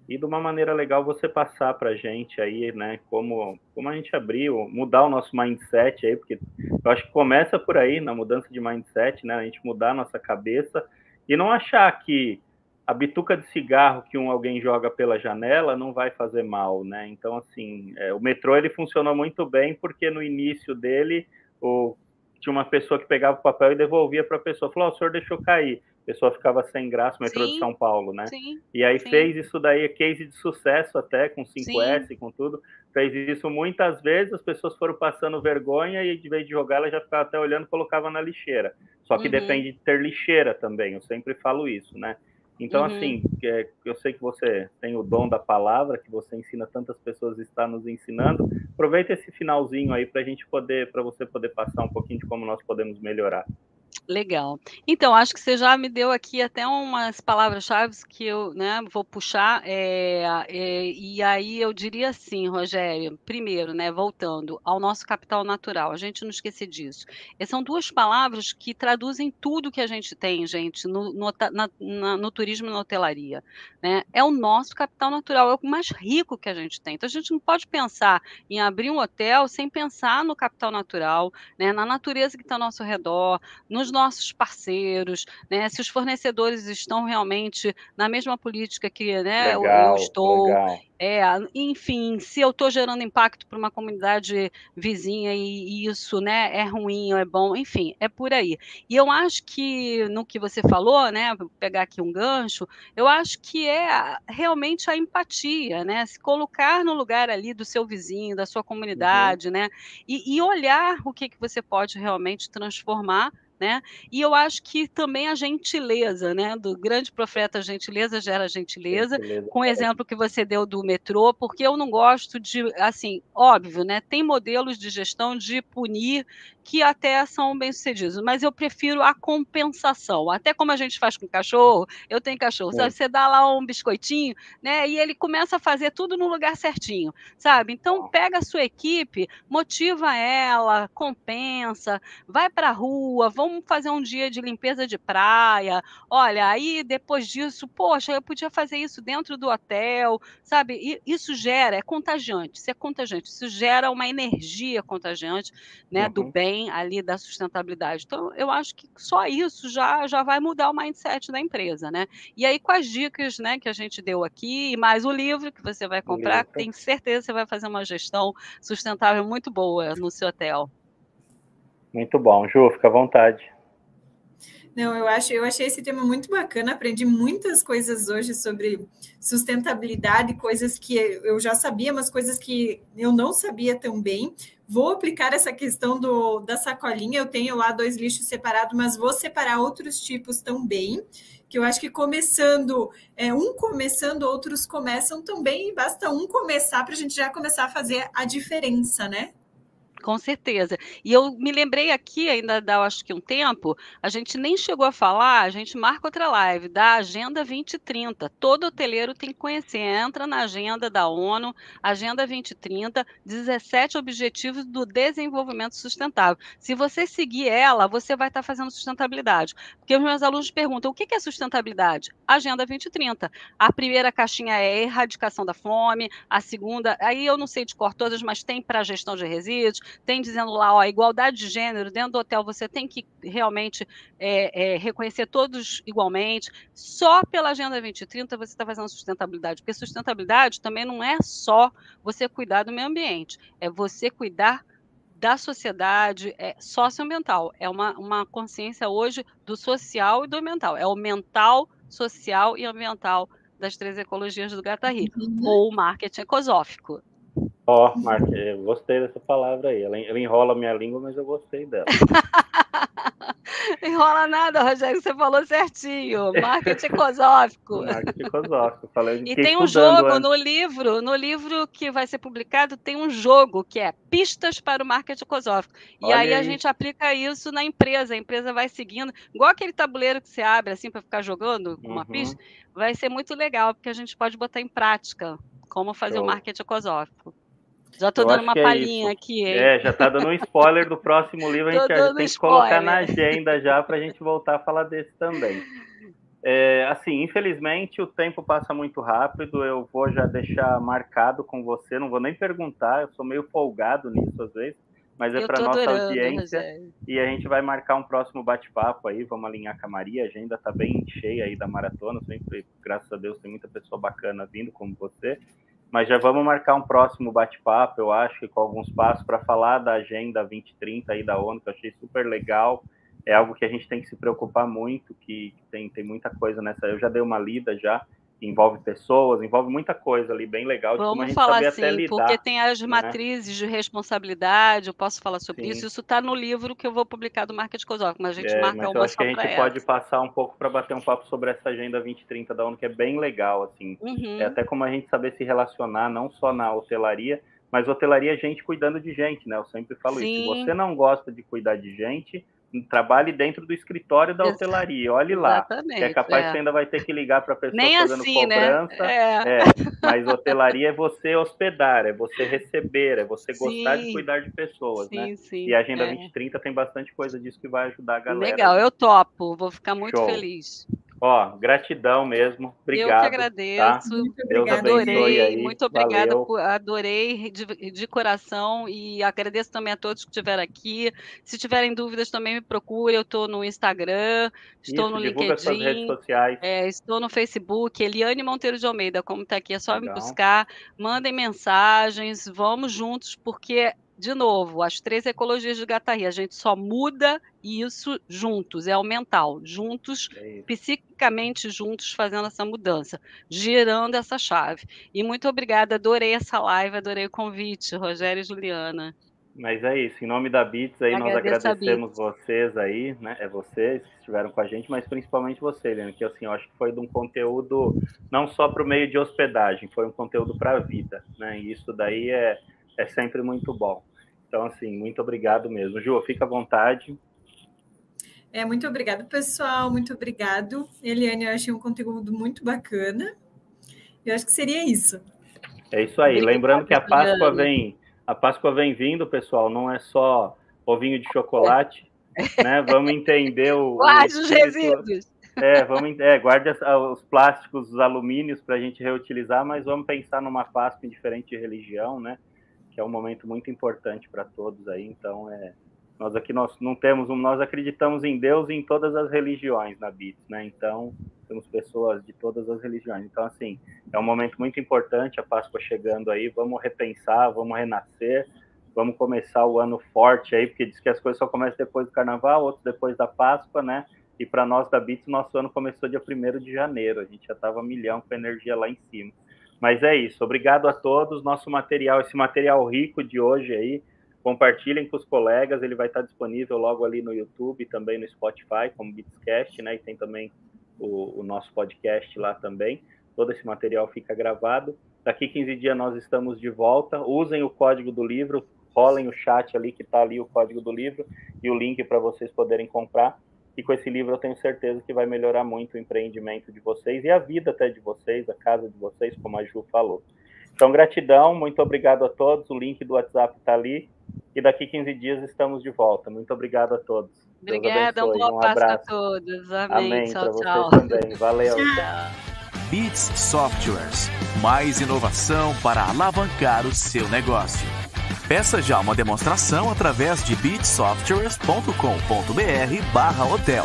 e de uma maneira legal você passar para a gente aí, né, como, como a gente abriu, mudar o nosso mindset aí, porque eu acho que começa por aí, na mudança de mindset, né, a gente mudar a nossa cabeça e não achar que a bituca de cigarro que um alguém joga pela janela não vai fazer mal, né? Então, assim, é, o metrô ele funcionou muito bem porque no início dele o, tinha uma pessoa que pegava o papel e devolvia para a pessoa, falou: oh, o senhor deixou cair pessoa ficava sem graça, o metrô sim, de São Paulo, né? Sim, e aí sim. fez isso daí, é case de sucesso até, com 5S, com tudo. Fez isso muitas vezes, as pessoas foram passando vergonha e de vez de jogar, ela já ficava até olhando e colocava na lixeira. Só que uhum. depende de ter lixeira também, eu sempre falo isso, né? Então, uhum. assim, é, eu sei que você tem o dom da palavra, que você ensina tantas pessoas está nos ensinando. Aproveita esse finalzinho aí para a gente poder, para você poder passar um pouquinho de como nós podemos melhorar. Legal. Então, acho que você já me deu aqui até umas palavras-chave que eu né, vou puxar. É, é, e aí eu diria assim, Rogério, primeiro, né, voltando ao nosso capital natural, a gente não esquecer disso. Essas são duas palavras que traduzem tudo que a gente tem, gente, no, no, na, na, no turismo e na hotelaria. Né? É o nosso capital natural, é o mais rico que a gente tem. Então, a gente não pode pensar em abrir um hotel sem pensar no capital natural, né, na natureza que está ao nosso redor, nos nossos parceiros, né? Se os fornecedores estão realmente na mesma política que né, legal, eu estou. Legal. É, enfim, se eu estou gerando impacto para uma comunidade vizinha e, e isso né, é ruim ou é bom, enfim, é por aí. E eu acho que no que você falou, né, vou pegar aqui um gancho, eu acho que é realmente a empatia, né? Se colocar no lugar ali do seu vizinho, da sua uhum. comunidade, uhum. né? E, e olhar o que, que você pode realmente transformar né? E eu acho que também a gentileza, né? Do grande profeta, gentileza gera gentileza, gentileza. com o exemplo que você deu do metrô, porque eu não gosto de, assim, óbvio, né? Tem modelos de gestão de punir que até são bem-sucedidos, mas eu prefiro a compensação. Até como a gente faz com cachorro, eu tenho cachorro, sabe? Você dá lá um biscoitinho, né? E ele começa a fazer tudo no lugar certinho, sabe? Então, pega a sua equipe, motiva ela, compensa, vai para a rua, vamos fazer um dia de limpeza de praia. Olha, aí depois disso, poxa, eu podia fazer isso dentro do hotel, sabe? E isso gera, é contagiante, isso é contagiante, isso gera uma energia contagiante, né, uhum. do bem ali da sustentabilidade. Então, eu acho que só isso já, já vai mudar o mindset da empresa, né? E aí, com as dicas né, que a gente deu aqui, e mais o livro que você vai comprar, tenho certeza que você vai fazer uma gestão sustentável muito boa no seu hotel. Muito bom, Ju, fica à vontade. Não, eu acho, eu achei esse tema muito bacana, aprendi muitas coisas hoje sobre sustentabilidade, coisas que eu já sabia, mas coisas que eu não sabia tão bem. Vou aplicar essa questão do, da sacolinha. Eu tenho lá dois lixos separados, mas vou separar outros tipos também. Que eu acho que começando, é, um começando, outros começam também, basta um começar para a gente já começar a fazer a diferença, né? Com certeza. E eu me lembrei aqui, ainda dá, acho que um tempo, a gente nem chegou a falar, a gente marca outra live, da Agenda 2030. Todo hoteleiro tem que conhecer. Entra na agenda da ONU, Agenda 2030, 17 Objetivos do Desenvolvimento Sustentável. Se você seguir ela, você vai estar fazendo sustentabilidade. Porque os meus alunos perguntam: o que é sustentabilidade? Agenda 2030. A primeira caixinha é erradicação da fome, a segunda, aí eu não sei de cor todas, mas tem para gestão de resíduos tem dizendo lá, ó, igualdade de gênero, dentro do hotel você tem que realmente é, é, reconhecer todos igualmente. Só pela Agenda 2030 você está fazendo sustentabilidade, porque sustentabilidade também não é só você cuidar do meio ambiente, é você cuidar da sociedade, é socioambiental. É uma, uma consciência hoje do social e do ambiental. É o mental, social e ambiental das três ecologias do Gatari, uhum. ou marketing ecosófico. Ó, oh, Mark, eu gostei dessa palavra aí. Ela, ela enrola minha língua, mas eu gostei dela. Enrola nada, Rogério, você falou certinho. Marketing ecosófico. Marketing ecosófico. Falei, e tem um jogo antes. no livro, no livro que vai ser publicado, tem um jogo que é Pistas para o Marketing Ecosófico. E aí, aí, a gente aplica isso na empresa. A empresa vai seguindo, igual aquele tabuleiro que você abre assim para ficar jogando uma uhum. pista. Vai ser muito legal, porque a gente pode botar em prática como fazer o marketing ecosófico. Já estou dando uma é palhinha é aqui, hein? É, já está dando um spoiler do próximo livro, a gente já tem que colocar na agenda já para a gente voltar a falar desse também. É, assim, infelizmente o tempo passa muito rápido, eu vou já deixar marcado com você, não vou nem perguntar, eu sou meio folgado nisso às vezes, mas é para nossa adorando, audiência Rogério. e a gente vai marcar um próximo bate-papo aí, vamos alinhar com a Maria, a agenda está bem cheia aí da maratona, sempre, graças a Deus, tem muita pessoa bacana vindo como você, mas já vamos marcar um próximo bate-papo, eu acho, com alguns passos para falar da Agenda 2030 aí da ONU, que eu achei super legal. É algo que a gente tem que se preocupar muito, que tem, tem muita coisa nessa. Eu já dei uma lida já, envolve pessoas, envolve muita coisa ali, bem legal. De Vamos falar assim, lidar, porque tem as né? matrizes de responsabilidade, eu posso falar sobre Sim. isso. Isso está no livro que eu vou publicar do Market Cosófico, mas a gente é, marca mas uma eu acho que a gente pode passar um pouco para bater um papo sobre essa Agenda 2030 da ONU, que é bem legal, assim. Uhum. É até como a gente saber se relacionar, não só na hotelaria, mas hotelaria é gente cuidando de gente, né? Eu sempre falo Sim. isso. Se você não gosta de cuidar de gente, trabalhe dentro do escritório da hotelaria, olhe lá. Exatamente, é capaz é. que você ainda vai ter que ligar para a pessoa Nem fazendo assim, né? cobrança. Né? É. É, mas hotelaria é você hospedar, é você receber, é você sim. gostar de cuidar de pessoas, sim, né? Sim, e a Agenda é. 2030 tem bastante coisa disso que vai ajudar a galera. Legal, eu topo, vou ficar muito Show. feliz. Ó, gratidão mesmo. Obrigado. Eu que tá? agradeço. Tá? Muito Deus adorei, aí. muito obrigada, por, adorei de, de, coração e agradeço também a todos que estiveram aqui. Se tiverem dúvidas também me procure, eu estou no Instagram, estou Isso, no LinkedIn, suas redes sociais. É, estou no Facebook, Eliane Monteiro de Almeida, como está aqui, é só Legal. me buscar, mandem mensagens, vamos juntos, porque de novo, as três ecologias de Gatarri, a gente só muda isso juntos, é o mental, juntos, é psiquicamente juntos, fazendo essa mudança, girando essa chave. E muito obrigada, adorei essa live, adorei o convite, Rogério e Juliana. Mas é isso, em nome da Bits aí, nós agradecemos vocês aí, né? É vocês que estiveram com a gente, mas principalmente você, Helena, que assim, eu acho que foi de um conteúdo não só para o meio de hospedagem, foi um conteúdo para a vida, né? E isso daí é é sempre muito bom. Então, assim, muito obrigado mesmo. Ju, fica à vontade. É, muito obrigado, pessoal. Muito obrigado. Eliane, eu achei um conteúdo muito bacana. Eu acho que seria isso. É isso aí. Lembrando que a Páscoa vem, a Páscoa vem vindo, pessoal. Não é só ovinho de chocolate, né? Vamos entender o. Guarde os resíduos. É, vamos, é, guarde os plásticos, os alumínios para a gente reutilizar, mas vamos pensar numa Páscoa indiferente de religião, né? Que é um momento muito importante para todos aí. Então, é, nós aqui nós não temos um, nós acreditamos em Deus e em todas as religiões na BITS, né? Então, temos pessoas de todas as religiões. Então, assim, é um momento muito importante, a Páscoa chegando aí, vamos repensar, vamos renascer, vamos começar o ano forte aí, porque diz que as coisas só começam depois do carnaval, outros depois da Páscoa, né? E para nós da BITS, nosso ano começou dia 1 de janeiro, a gente já estava milhão com energia lá em cima. Mas é isso. Obrigado a todos. Nosso material, esse material rico de hoje aí, compartilhem com os colegas. Ele vai estar disponível logo ali no YouTube, também no Spotify, como Beatscast, né? E tem também o, o nosso podcast lá também. Todo esse material fica gravado. Daqui 15 dias nós estamos de volta. Usem o código do livro, rolem o chat ali que está ali o código do livro e o link para vocês poderem comprar. E com esse livro eu tenho certeza que vai melhorar muito o empreendimento de vocês e a vida até de vocês, a casa de vocês, como a Ju falou. Então, gratidão, muito obrigado a todos. O link do WhatsApp está ali. E daqui 15 dias estamos de volta. Muito obrigado a todos. Obrigada, um bom um abraço a todos. Amém. Amém tchau, tchau. também. Valeu. Beats Softwares. Mais inovação para alavancar o seu negócio. Peça já uma demonstração através de bitsoftwares.com.br/hotel.